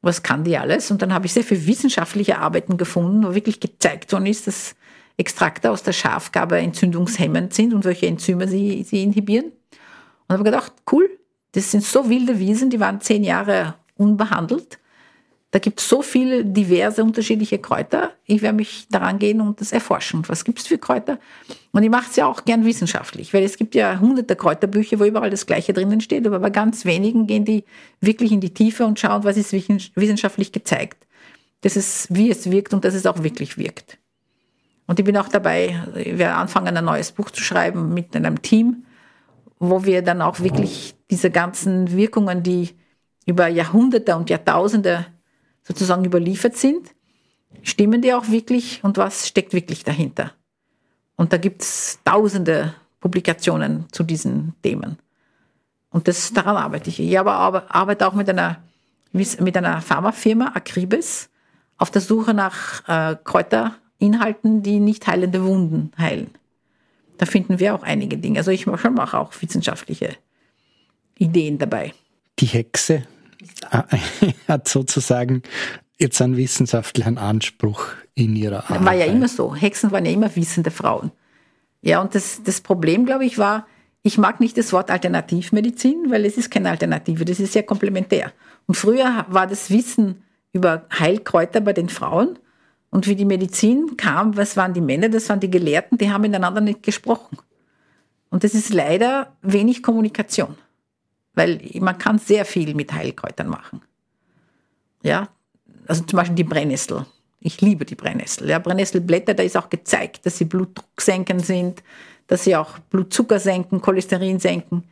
was kann die alles? Und dann habe ich sehr viele wissenschaftliche Arbeiten gefunden, wo wirklich gezeigt worden ist, dass Extrakte aus der Schafgabe entzündungshemmend sind und welche Enzyme sie, sie inhibieren. Und habe gedacht, cool, das sind so wilde Wiesen, die waren zehn Jahre unbehandelt. Da gibt es so viele diverse, unterschiedliche Kräuter. Ich werde mich daran gehen und das erforschen. Was gibt es für Kräuter? Und ich mache es ja auch gern wissenschaftlich, weil es gibt ja hunderte Kräuterbücher, wo überall das Gleiche drinnen steht, aber bei ganz wenigen gehen die wirklich in die Tiefe und schauen, was ist wissenschaftlich gezeigt. Das ist, wie es wirkt und dass es auch wirklich wirkt. Und ich bin auch dabei, werde anfangen, ein neues Buch zu schreiben mit einem Team, wo wir dann auch wirklich diese ganzen Wirkungen, die über Jahrhunderte und Jahrtausende sozusagen überliefert sind, stimmen die auch wirklich und was steckt wirklich dahinter? Und da gibt es tausende Publikationen zu diesen Themen. Und das, daran arbeite ich. Ich arbeite auch mit einer, mit einer Pharmafirma, Akribes, auf der Suche nach äh, Kräuterinhalten, die nicht heilende Wunden heilen. Da finden wir auch einige Dinge. Also ich mache mache auch wissenschaftliche Ideen dabei. Die Hexe hat sozusagen jetzt einen wissenschaftlichen Anspruch in ihrer Arbeit. War ja immer so. Hexen waren ja immer wissende Frauen. Ja, und das, das Problem, glaube ich, war, ich mag nicht das Wort Alternativmedizin, weil es ist keine Alternative, das ist sehr komplementär. Und früher war das Wissen über Heilkräuter bei den Frauen und wie die Medizin kam, was waren die Männer, das waren die Gelehrten, die haben miteinander nicht gesprochen. Und das ist leider wenig Kommunikation. Weil man kann sehr viel mit Heilkräutern machen. Ja, also zum Beispiel die Brennnessel. Ich liebe die Brennnessel. Ja, Brennnesselblätter, da ist auch gezeigt, dass sie Blutdruck senken, dass sie auch Blutzucker senken, Cholesterin senken.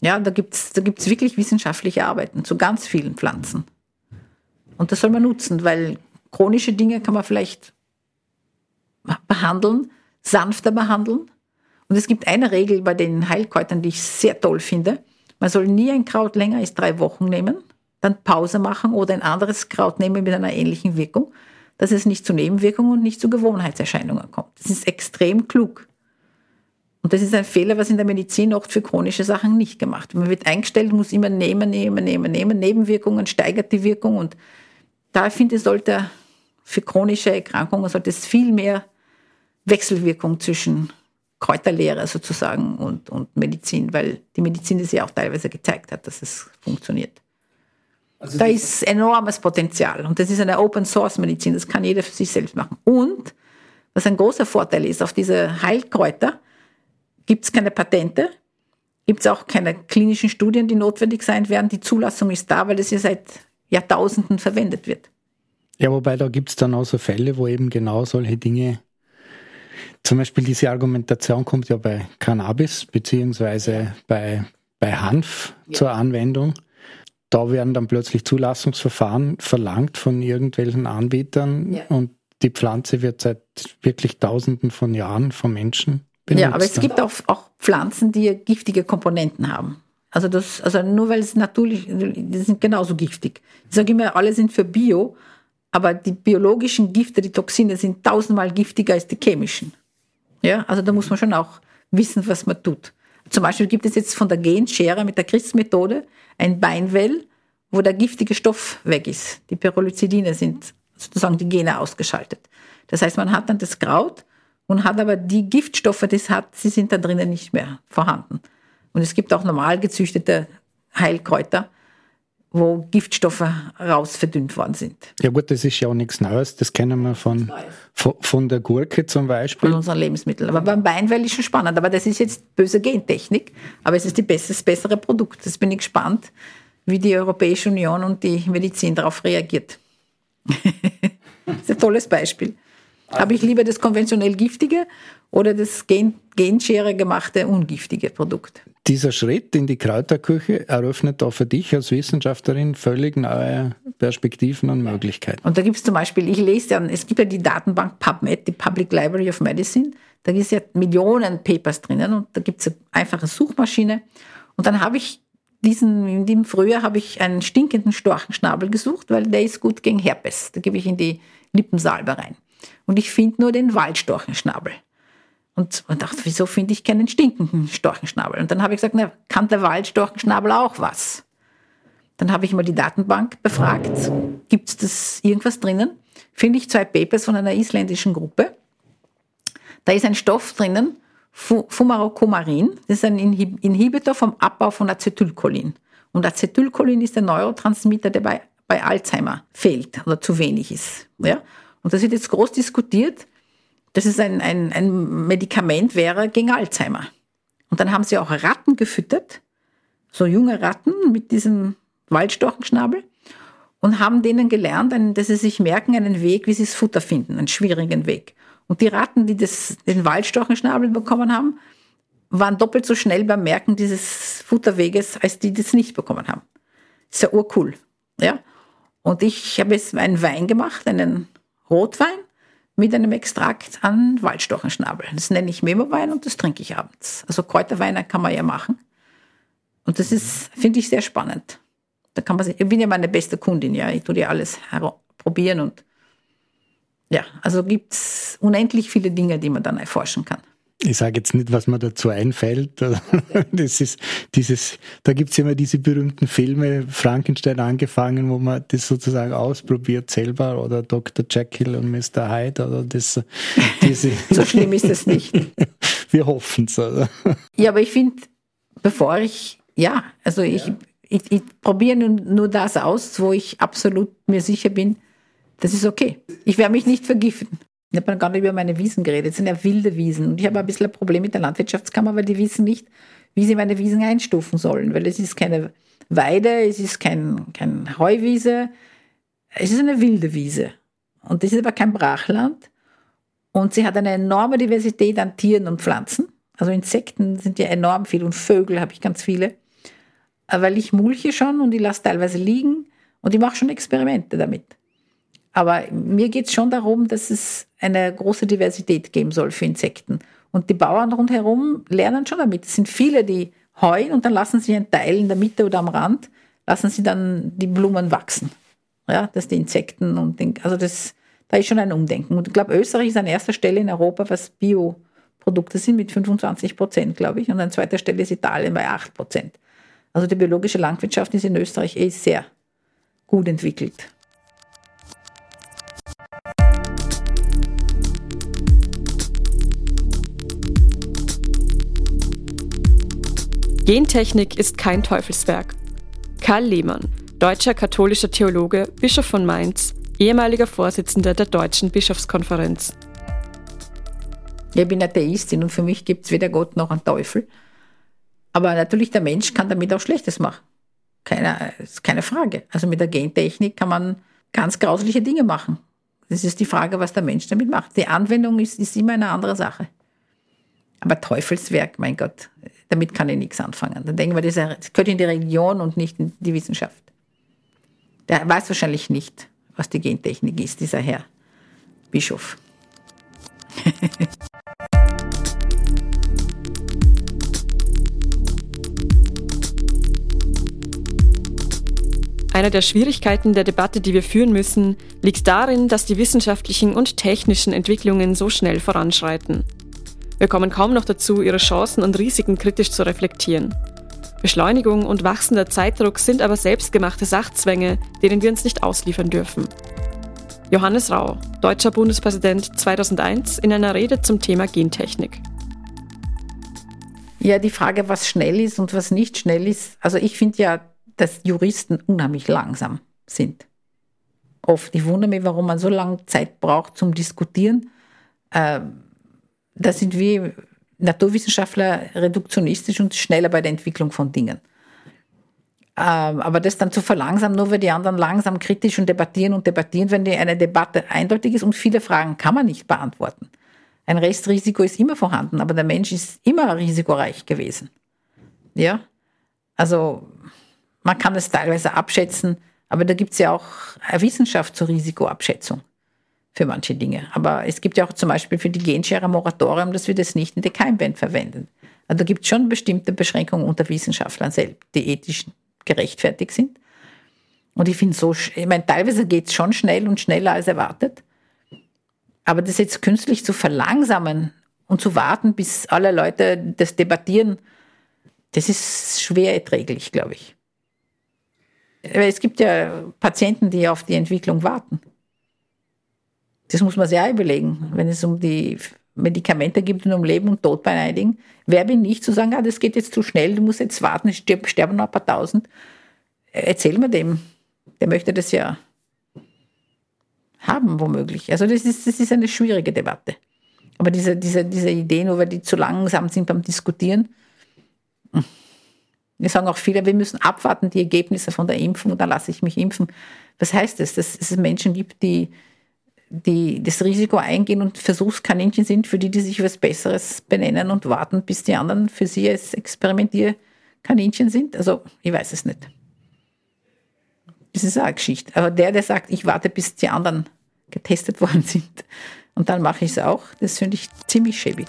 Ja, da gibt's da gibt's wirklich wissenschaftliche Arbeiten zu ganz vielen Pflanzen. Und das soll man nutzen, weil chronische Dinge kann man vielleicht behandeln, sanfter behandeln. Und es gibt eine Regel bei den Heilkräutern, die ich sehr toll finde. Man soll nie ein Kraut länger als drei Wochen nehmen, dann Pause machen oder ein anderes Kraut nehmen mit einer ähnlichen Wirkung, dass es nicht zu Nebenwirkungen und nicht zu Gewohnheitserscheinungen kommt. Das ist extrem klug. Und das ist ein Fehler, was in der Medizin oft für chronische Sachen nicht gemacht wird. Man wird eingestellt, muss immer nehmen, nehmen, nehmen, nehmen. Nebenwirkungen steigert die Wirkung. Und da finde ich, sollte für chronische Erkrankungen sollte es viel mehr Wechselwirkung zwischen Kräuterlehre sozusagen und, und Medizin, weil die Medizin das ja auch teilweise gezeigt hat, dass es funktioniert. Also da ist enormes Potenzial und das ist eine Open Source Medizin, das kann jeder für sich selbst machen. Und was ein großer Vorteil ist, auf diese Heilkräuter gibt es keine Patente, gibt es auch keine klinischen Studien, die notwendig sein werden. Die Zulassung ist da, weil es ja seit Jahrtausenden verwendet wird. Ja, wobei da gibt es dann auch so Fälle, wo eben genau solche Dinge zum Beispiel diese Argumentation kommt ja bei Cannabis beziehungsweise bei, bei Hanf ja. zur Anwendung. Da werden dann plötzlich Zulassungsverfahren verlangt von irgendwelchen Anbietern ja. und die Pflanze wird seit wirklich Tausenden von Jahren von Menschen benutzt. Ja, aber es gibt auch, auch Pflanzen, die giftige Komponenten haben. Also, das, also nur weil es natürlich, die sind genauso giftig. Ich sage immer, alle sind für Bio, aber die biologischen Gifte, die Toxine sind tausendmal giftiger als die chemischen. Ja, also da muss man schon auch wissen, was man tut. Zum Beispiel gibt es jetzt von der Genschere mit der CRISPR-Methode ein Beinwell, wo der giftige Stoff weg ist. Die Pyrrolizidine sind sozusagen die Gene ausgeschaltet. Das heißt, man hat dann das Kraut und hat aber die Giftstoffe, die es hat, sie sind da drinnen nicht mehr vorhanden. Und es gibt auch normal gezüchtete Heilkräuter, wo Giftstoffe raus verdünnt worden sind. Ja gut, das ist ja auch nichts Neues. Das kennen wir von, von, von, der Gurke zum Beispiel. Von unseren Lebensmitteln. Aber beim Weinwein ist schon spannend. Aber das ist jetzt böse Gentechnik. Aber es ist die beste, das bessere Produkt. Das bin ich gespannt, wie die Europäische Union und die Medizin darauf reagiert. das ist ein tolles Beispiel. Aber ich liebe das konventionell Giftige oder das Gen Genschere gemachte ungiftige Produkt. Dieser Schritt in die Kräuterküche eröffnet auch für dich als Wissenschaftlerin völlig neue Perspektiven und Möglichkeiten. Und da gibt es zum Beispiel, ich lese ja, es gibt ja die Datenbank PubMed, die Public Library of Medicine. Da gibt es ja Millionen Papers drinnen und da gibt es eine einfache Suchmaschine. Und dann habe ich diesen, in dem Frühjahr habe ich einen stinkenden Storchenschnabel gesucht, weil der ist gut gegen Herpes. Da gebe ich in die Lippensalbe rein. Und ich finde nur den Waldstorchenschnabel. Und, und dachte, wieso finde ich keinen stinkenden Storchenschnabel? Und dann habe ich gesagt, na, kann der Waldstorchenschnabel auch was? Dann habe ich mal die Datenbank befragt, gibt es das irgendwas drinnen? Finde ich zwei Papers von einer isländischen Gruppe. Da ist ein Stoff drinnen, Fumarocomarin, das ist ein Inhibitor vom Abbau von Acetylcholin. Und Acetylcholin ist der Neurotransmitter, der bei bei Alzheimer fehlt oder zu wenig ist. Ja? Und das wird jetzt groß diskutiert, dass es ein, ein, ein Medikament wäre gegen Alzheimer. Und dann haben sie auch Ratten gefüttert, so junge Ratten mit diesem Waldstochenschnabel und haben denen gelernt, dass sie sich merken, einen Weg, wie sie das Futter finden, einen schwierigen Weg. Und die Ratten, die das, den Waldstochenschnabel bekommen haben, waren doppelt so schnell beim Merken dieses Futterweges, als die, die das nicht bekommen haben. ist ja urcool. Ja? Und ich habe jetzt einen Wein gemacht, einen Rotwein mit einem Extrakt an Waldstochenschnabel. Das nenne ich Memo-Wein und das trinke ich abends. Also Kräuterweine kann man ja machen. Und das ist, finde ich, sehr spannend. Da kann man, ich bin ja meine beste Kundin, ja. Ich tue dir alles probieren und ja, also gibt es unendlich viele Dinge, die man dann erforschen kann. Ich sage jetzt nicht, was mir dazu einfällt. Das ist dieses, da gibt's immer diese berühmten Filme, Frankenstein angefangen, wo man das sozusagen ausprobiert selber oder Dr. Jekyll und Mr. Hyde oder das. Diese so schlimm ist es nicht. Wir hoffen's. Also. Ja, aber ich finde, bevor ich, ja, also ich, ja. ich, ich probiere nur das aus, wo ich absolut mir sicher bin, das ist okay. Ich werde mich nicht vergiften. Ich habe gar nicht über meine Wiesen geredet. Es sind ja wilde Wiesen. Und ich habe ein bisschen ein Problem mit der Landwirtschaftskammer, weil die wissen nicht, wie sie meine Wiesen einstufen sollen. Weil es ist keine Weide, es ist kein, kein Heuwiese, es ist eine wilde Wiese. Und das ist aber kein Brachland. Und sie hat eine enorme Diversität an Tieren und Pflanzen. Also Insekten sind ja enorm viel und Vögel habe ich ganz viele. Weil ich mulche schon und ich lasse teilweise liegen und ich mache schon Experimente damit. Aber mir geht es schon darum, dass es eine große Diversität geben soll für Insekten. Und die Bauern rundherum lernen schon damit. Es sind viele, die heuen und dann lassen sie einen Teil in der Mitte oder am Rand, lassen sie dann die Blumen wachsen. Ja, dass die Insekten und den, also das, da ist schon ein Umdenken. Und ich glaube, Österreich ist an erster Stelle in Europa, was Bioprodukte sind, mit 25 Prozent, glaube ich. Und an zweiter Stelle ist Italien bei 8 Prozent. Also die biologische Landwirtschaft ist in Österreich eh sehr gut entwickelt. Gentechnik ist kein Teufelswerk. Karl Lehmann, deutscher katholischer Theologe, Bischof von Mainz, ehemaliger Vorsitzender der Deutschen Bischofskonferenz. Ich bin Atheistin und für mich gibt es weder Gott noch einen Teufel. Aber natürlich, der Mensch kann damit auch Schlechtes machen. Keine, keine Frage. Also mit der Gentechnik kann man ganz grausliche Dinge machen. Das ist die Frage, was der Mensch damit macht. Die Anwendung ist, ist immer eine andere Sache. Aber Teufelswerk, mein Gott, damit kann ich nichts anfangen. Dann denken wir, das gehört in die Religion und nicht in die Wissenschaft. Der weiß wahrscheinlich nicht, was die Gentechnik ist, dieser Herr Bischof. Eine der Schwierigkeiten der Debatte, die wir führen müssen, liegt darin, dass die wissenschaftlichen und technischen Entwicklungen so schnell voranschreiten. Wir kommen kaum noch dazu, ihre Chancen und Risiken kritisch zu reflektieren. Beschleunigung und wachsender Zeitdruck sind aber selbstgemachte Sachzwänge, denen wir uns nicht ausliefern dürfen. Johannes Rau, deutscher Bundespräsident 2001, in einer Rede zum Thema Gentechnik. Ja, die Frage, was schnell ist und was nicht schnell ist. Also ich finde ja, dass Juristen unheimlich langsam sind. Oft. Ich wundere mich, warum man so lange Zeit braucht zum Diskutieren. Ähm, da sind wir Naturwissenschaftler reduktionistisch und schneller bei der Entwicklung von Dingen. Ähm, aber das dann zu verlangsamen, nur weil die anderen langsam kritisch und debattieren und debattieren, wenn eine Debatte eindeutig ist und viele Fragen kann man nicht beantworten. Ein Restrisiko ist immer vorhanden, aber der Mensch ist immer risikoreich gewesen. Ja? Also man kann es teilweise abschätzen, aber da gibt es ja auch eine Wissenschaft zur Risikoabschätzung für manche Dinge. Aber es gibt ja auch zum Beispiel für die Genschere Moratorium, dass wir das nicht in der Keimband verwenden. Also da gibt es schon bestimmte Beschränkungen unter Wissenschaftlern selbst, die ethisch gerechtfertigt sind. Und ich finde so, ich meine, teilweise geht es schon schnell und schneller als erwartet. Aber das jetzt künstlich zu verlangsamen und zu warten, bis alle Leute das debattieren, das ist schwer erträglich, glaube ich. Es gibt ja Patienten, die auf die Entwicklung warten. Das muss man sich auch überlegen, wenn es um die Medikamente geht und um Leben und Tod bei einigen. Wer bin ich zu sagen, ah, das geht jetzt zu schnell, du musst jetzt warten, es sterben noch ein paar tausend. Erzähl mir dem, Der möchte das ja haben, womöglich. Also das ist, das ist eine schwierige Debatte. Aber diese, diese, diese Idee, nur weil die zu langsam sind beim Diskutieren, wir sagen auch viele, wir müssen abwarten die Ergebnisse von der Impfung dann lasse ich mich impfen. Was heißt das? Dass es Menschen gibt, die, die das Risiko eingehen und Versuchskaninchen sind, für die, die sich was Besseres benennen und warten, bis die anderen für sie als Experimentierkaninchen sind? Also, ich weiß es nicht. Das ist eine Geschichte. Aber der, der sagt, ich warte, bis die anderen getestet worden sind und dann mache ich es auch, das finde ich ziemlich schäbig.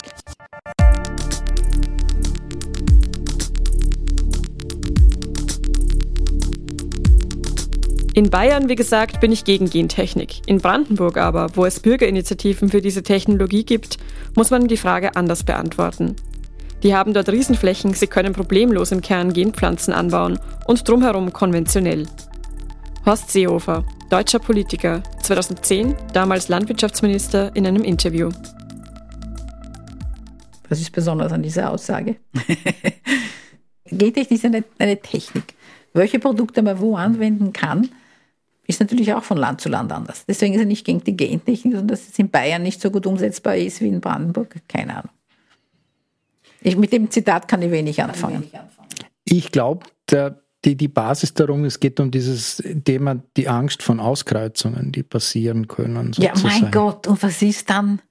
In Bayern, wie gesagt, bin ich gegen Gentechnik. In Brandenburg aber, wo es Bürgerinitiativen für diese Technologie gibt, muss man die Frage anders beantworten. Die haben dort Riesenflächen, sie können problemlos im Kern Genpflanzen anbauen und drumherum konventionell. Horst Seehofer, deutscher Politiker, 2010, damals Landwirtschaftsminister, in einem Interview. Was ist besonders an dieser Aussage? Gentechnik ist eine, eine Technik. Welche Produkte man wo anwenden kann, ist natürlich auch von Land zu Land anders. Deswegen ist er nicht gegen die Gentechnik, sondern dass es in Bayern nicht so gut umsetzbar ist wie in Brandenburg. Keine Ahnung. Ich, mit dem Zitat kann ich wenig anfangen. Ich glaube, die, die Basis darum, es geht um dieses Thema, die Angst von Auskreuzungen, die passieren können. Sozusagen. Ja, mein Gott, und was ist dann?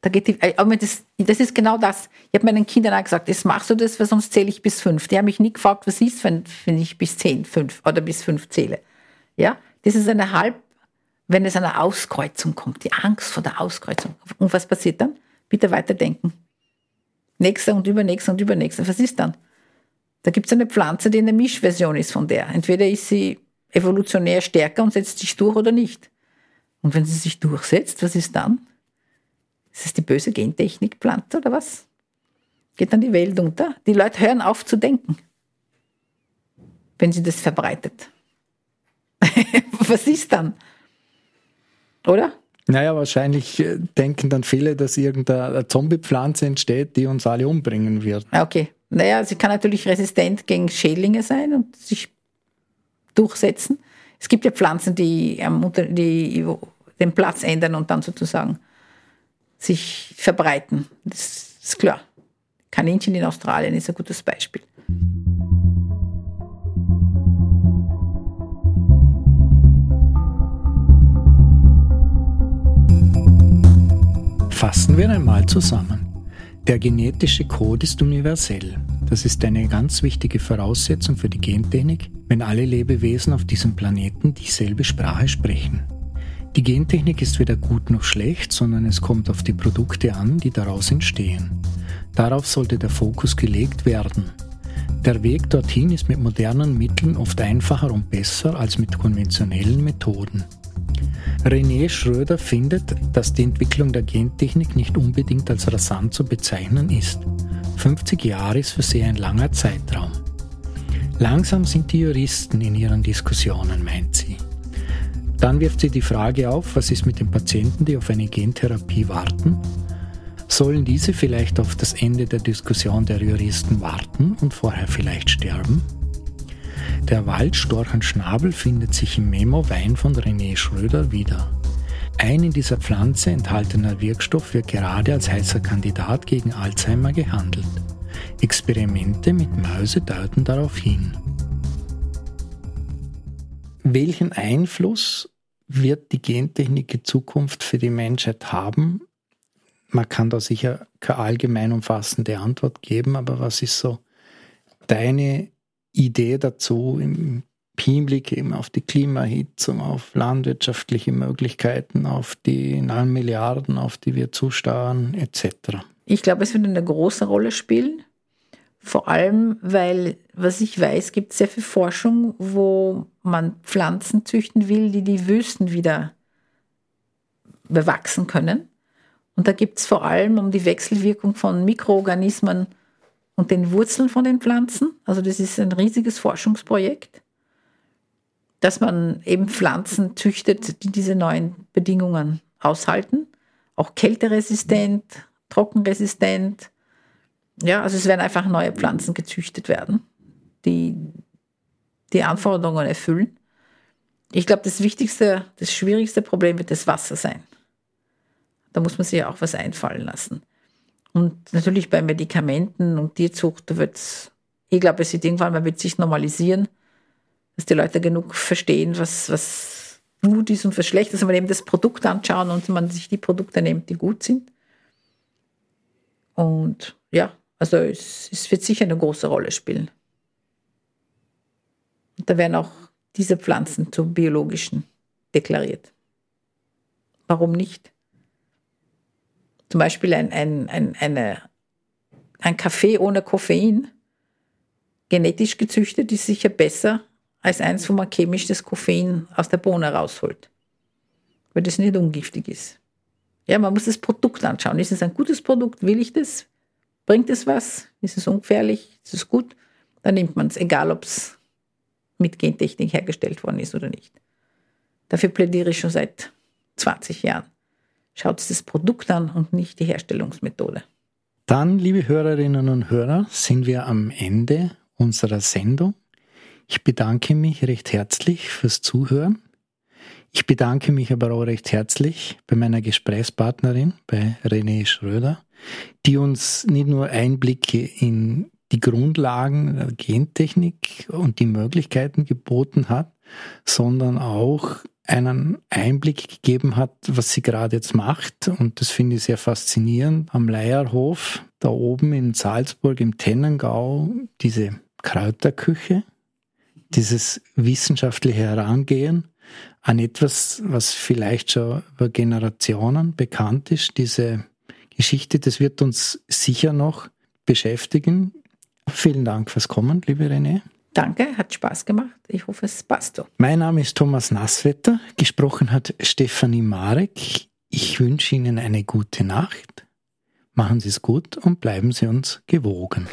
Da geht die, aber das, das ist genau das. Ich habe meinen Kindern auch gesagt, jetzt machst du das, weil sonst zähle ich bis fünf. Die haben mich nie gefragt, was ist, wenn, wenn ich bis zehn, fünf oder bis fünf zähle. Ja, das ist eine halb, wenn es eine Auskreuzung kommt, die Angst vor der Auskreuzung. Und was passiert dann? Bitte weiterdenken. Nächster und übernächster und übernächster. Was ist dann? Da gibt es eine Pflanze, die eine Mischversion ist von der. Entweder ist sie evolutionär stärker und setzt sich durch oder nicht. Und wenn sie sich durchsetzt, was ist dann? Ist es die böse Gentechnikpflanze oder was? Geht dann die Welt unter? Die Leute hören auf zu denken, wenn sie das verbreitet. was ist dann? Oder? Naja, wahrscheinlich äh, denken dann viele, dass irgendeine Zombie-Pflanze entsteht, die uns alle umbringen wird. Okay. Naja, sie kann natürlich resistent gegen Schädlinge sein und sich durchsetzen. Es gibt ja Pflanzen, die, die den Platz ändern und dann sozusagen sich verbreiten. Das ist klar. Kaninchen in Australien ist ein gutes Beispiel. Fassen wir einmal zusammen. Der genetische Code ist universell. Das ist eine ganz wichtige Voraussetzung für die Gentechnik, wenn alle Lebewesen auf diesem Planeten dieselbe Sprache sprechen. Die Gentechnik ist weder gut noch schlecht, sondern es kommt auf die Produkte an, die daraus entstehen. Darauf sollte der Fokus gelegt werden. Der Weg dorthin ist mit modernen Mitteln oft einfacher und besser als mit konventionellen Methoden. René Schröder findet, dass die Entwicklung der Gentechnik nicht unbedingt als rasant zu bezeichnen ist. 50 Jahre ist für sie ein langer Zeitraum. Langsam sind die Juristen in ihren Diskussionen, meint sie. Dann wirft sie die Frage auf, was ist mit den Patienten, die auf eine Gentherapie warten? Sollen diese vielleicht auf das Ende der Diskussion der Juristen warten und vorher vielleicht sterben? Der Waldstorchenschnabel findet sich im Memo-Wein von René Schröder wieder. Ein in dieser Pflanze enthaltener Wirkstoff wird gerade als heißer Kandidat gegen Alzheimer gehandelt. Experimente mit Mäuse deuten darauf hin. Welchen Einfluss wird die Gentechnik in Zukunft für die Menschheit haben? Man kann da sicher keine allgemein umfassende Antwort geben, aber was ist so deine Idee dazu im Hinblick eben auf die Klimaerhitzung, auf landwirtschaftliche Möglichkeiten, auf die 9 Milliarden, auf die wir zusteuern, etc. Ich glaube, es wird eine große Rolle spielen. Vor allem, weil, was ich weiß, gibt es sehr viel Forschung, wo man Pflanzen züchten will, die die Wüsten wieder bewachsen können. Und da gibt es vor allem um die Wechselwirkung von Mikroorganismen und den Wurzeln von den Pflanzen. Also das ist ein riesiges Forschungsprojekt, dass man eben Pflanzen züchtet, die diese neuen Bedingungen aushalten. Auch kälteresistent, trockenresistent. Ja, also es werden einfach neue Pflanzen gezüchtet werden, die die Anforderungen erfüllen. Ich glaube, das wichtigste, das schwierigste Problem wird das Wasser sein. Da muss man sich ja auch was einfallen lassen. Und natürlich bei Medikamenten und Tierzucht, wird es, ich glaube, es wird irgendwann mal wird sich normalisieren, dass die Leute genug verstehen, was, was gut ist und was schlecht ist, wenn man eben das Produkt anschauen und man sich die Produkte nimmt, die gut sind. Und ja, also es, es wird sicher eine große Rolle spielen. Und da werden auch diese Pflanzen zu biologischen deklariert. Warum nicht? Zum Beispiel ein, ein, ein, eine, ein Kaffee ohne Koffein, genetisch gezüchtet, ist sicher besser als eins, wo man chemisch das Koffein aus der Bohne rausholt. Weil das nicht ungiftig ist. Ja, man muss das Produkt anschauen. Ist es ein gutes Produkt? Will ich das? Bringt es was? Ist es ungefährlich? Ist es gut? Dann nimmt man es, egal ob es mit Gentechnik hergestellt worden ist oder nicht. Dafür plädiere ich schon seit 20 Jahren. Schaut es das Produkt an und nicht die Herstellungsmethode. Dann, liebe Hörerinnen und Hörer, sind wir am Ende unserer Sendung. Ich bedanke mich recht herzlich fürs Zuhören. Ich bedanke mich aber auch recht herzlich bei meiner Gesprächspartnerin, bei René Schröder, die uns nicht nur Einblicke in die Grundlagen der Gentechnik und die Möglichkeiten geboten hat, sondern auch einen Einblick gegeben hat, was sie gerade jetzt macht. Und das finde ich sehr faszinierend. Am Leierhof, da oben in Salzburg im Tennengau, diese Kräuterküche, dieses wissenschaftliche Herangehen an etwas, was vielleicht schon über Generationen bekannt ist. Diese Geschichte, das wird uns sicher noch beschäftigen. Vielen Dank fürs Kommen, liebe René. Danke, hat Spaß gemacht. Ich hoffe, es passt so. Mein Name ist Thomas Nasswetter. Gesprochen hat Stefanie Marek. Ich wünsche Ihnen eine gute Nacht. Machen Sie es gut und bleiben Sie uns gewogen.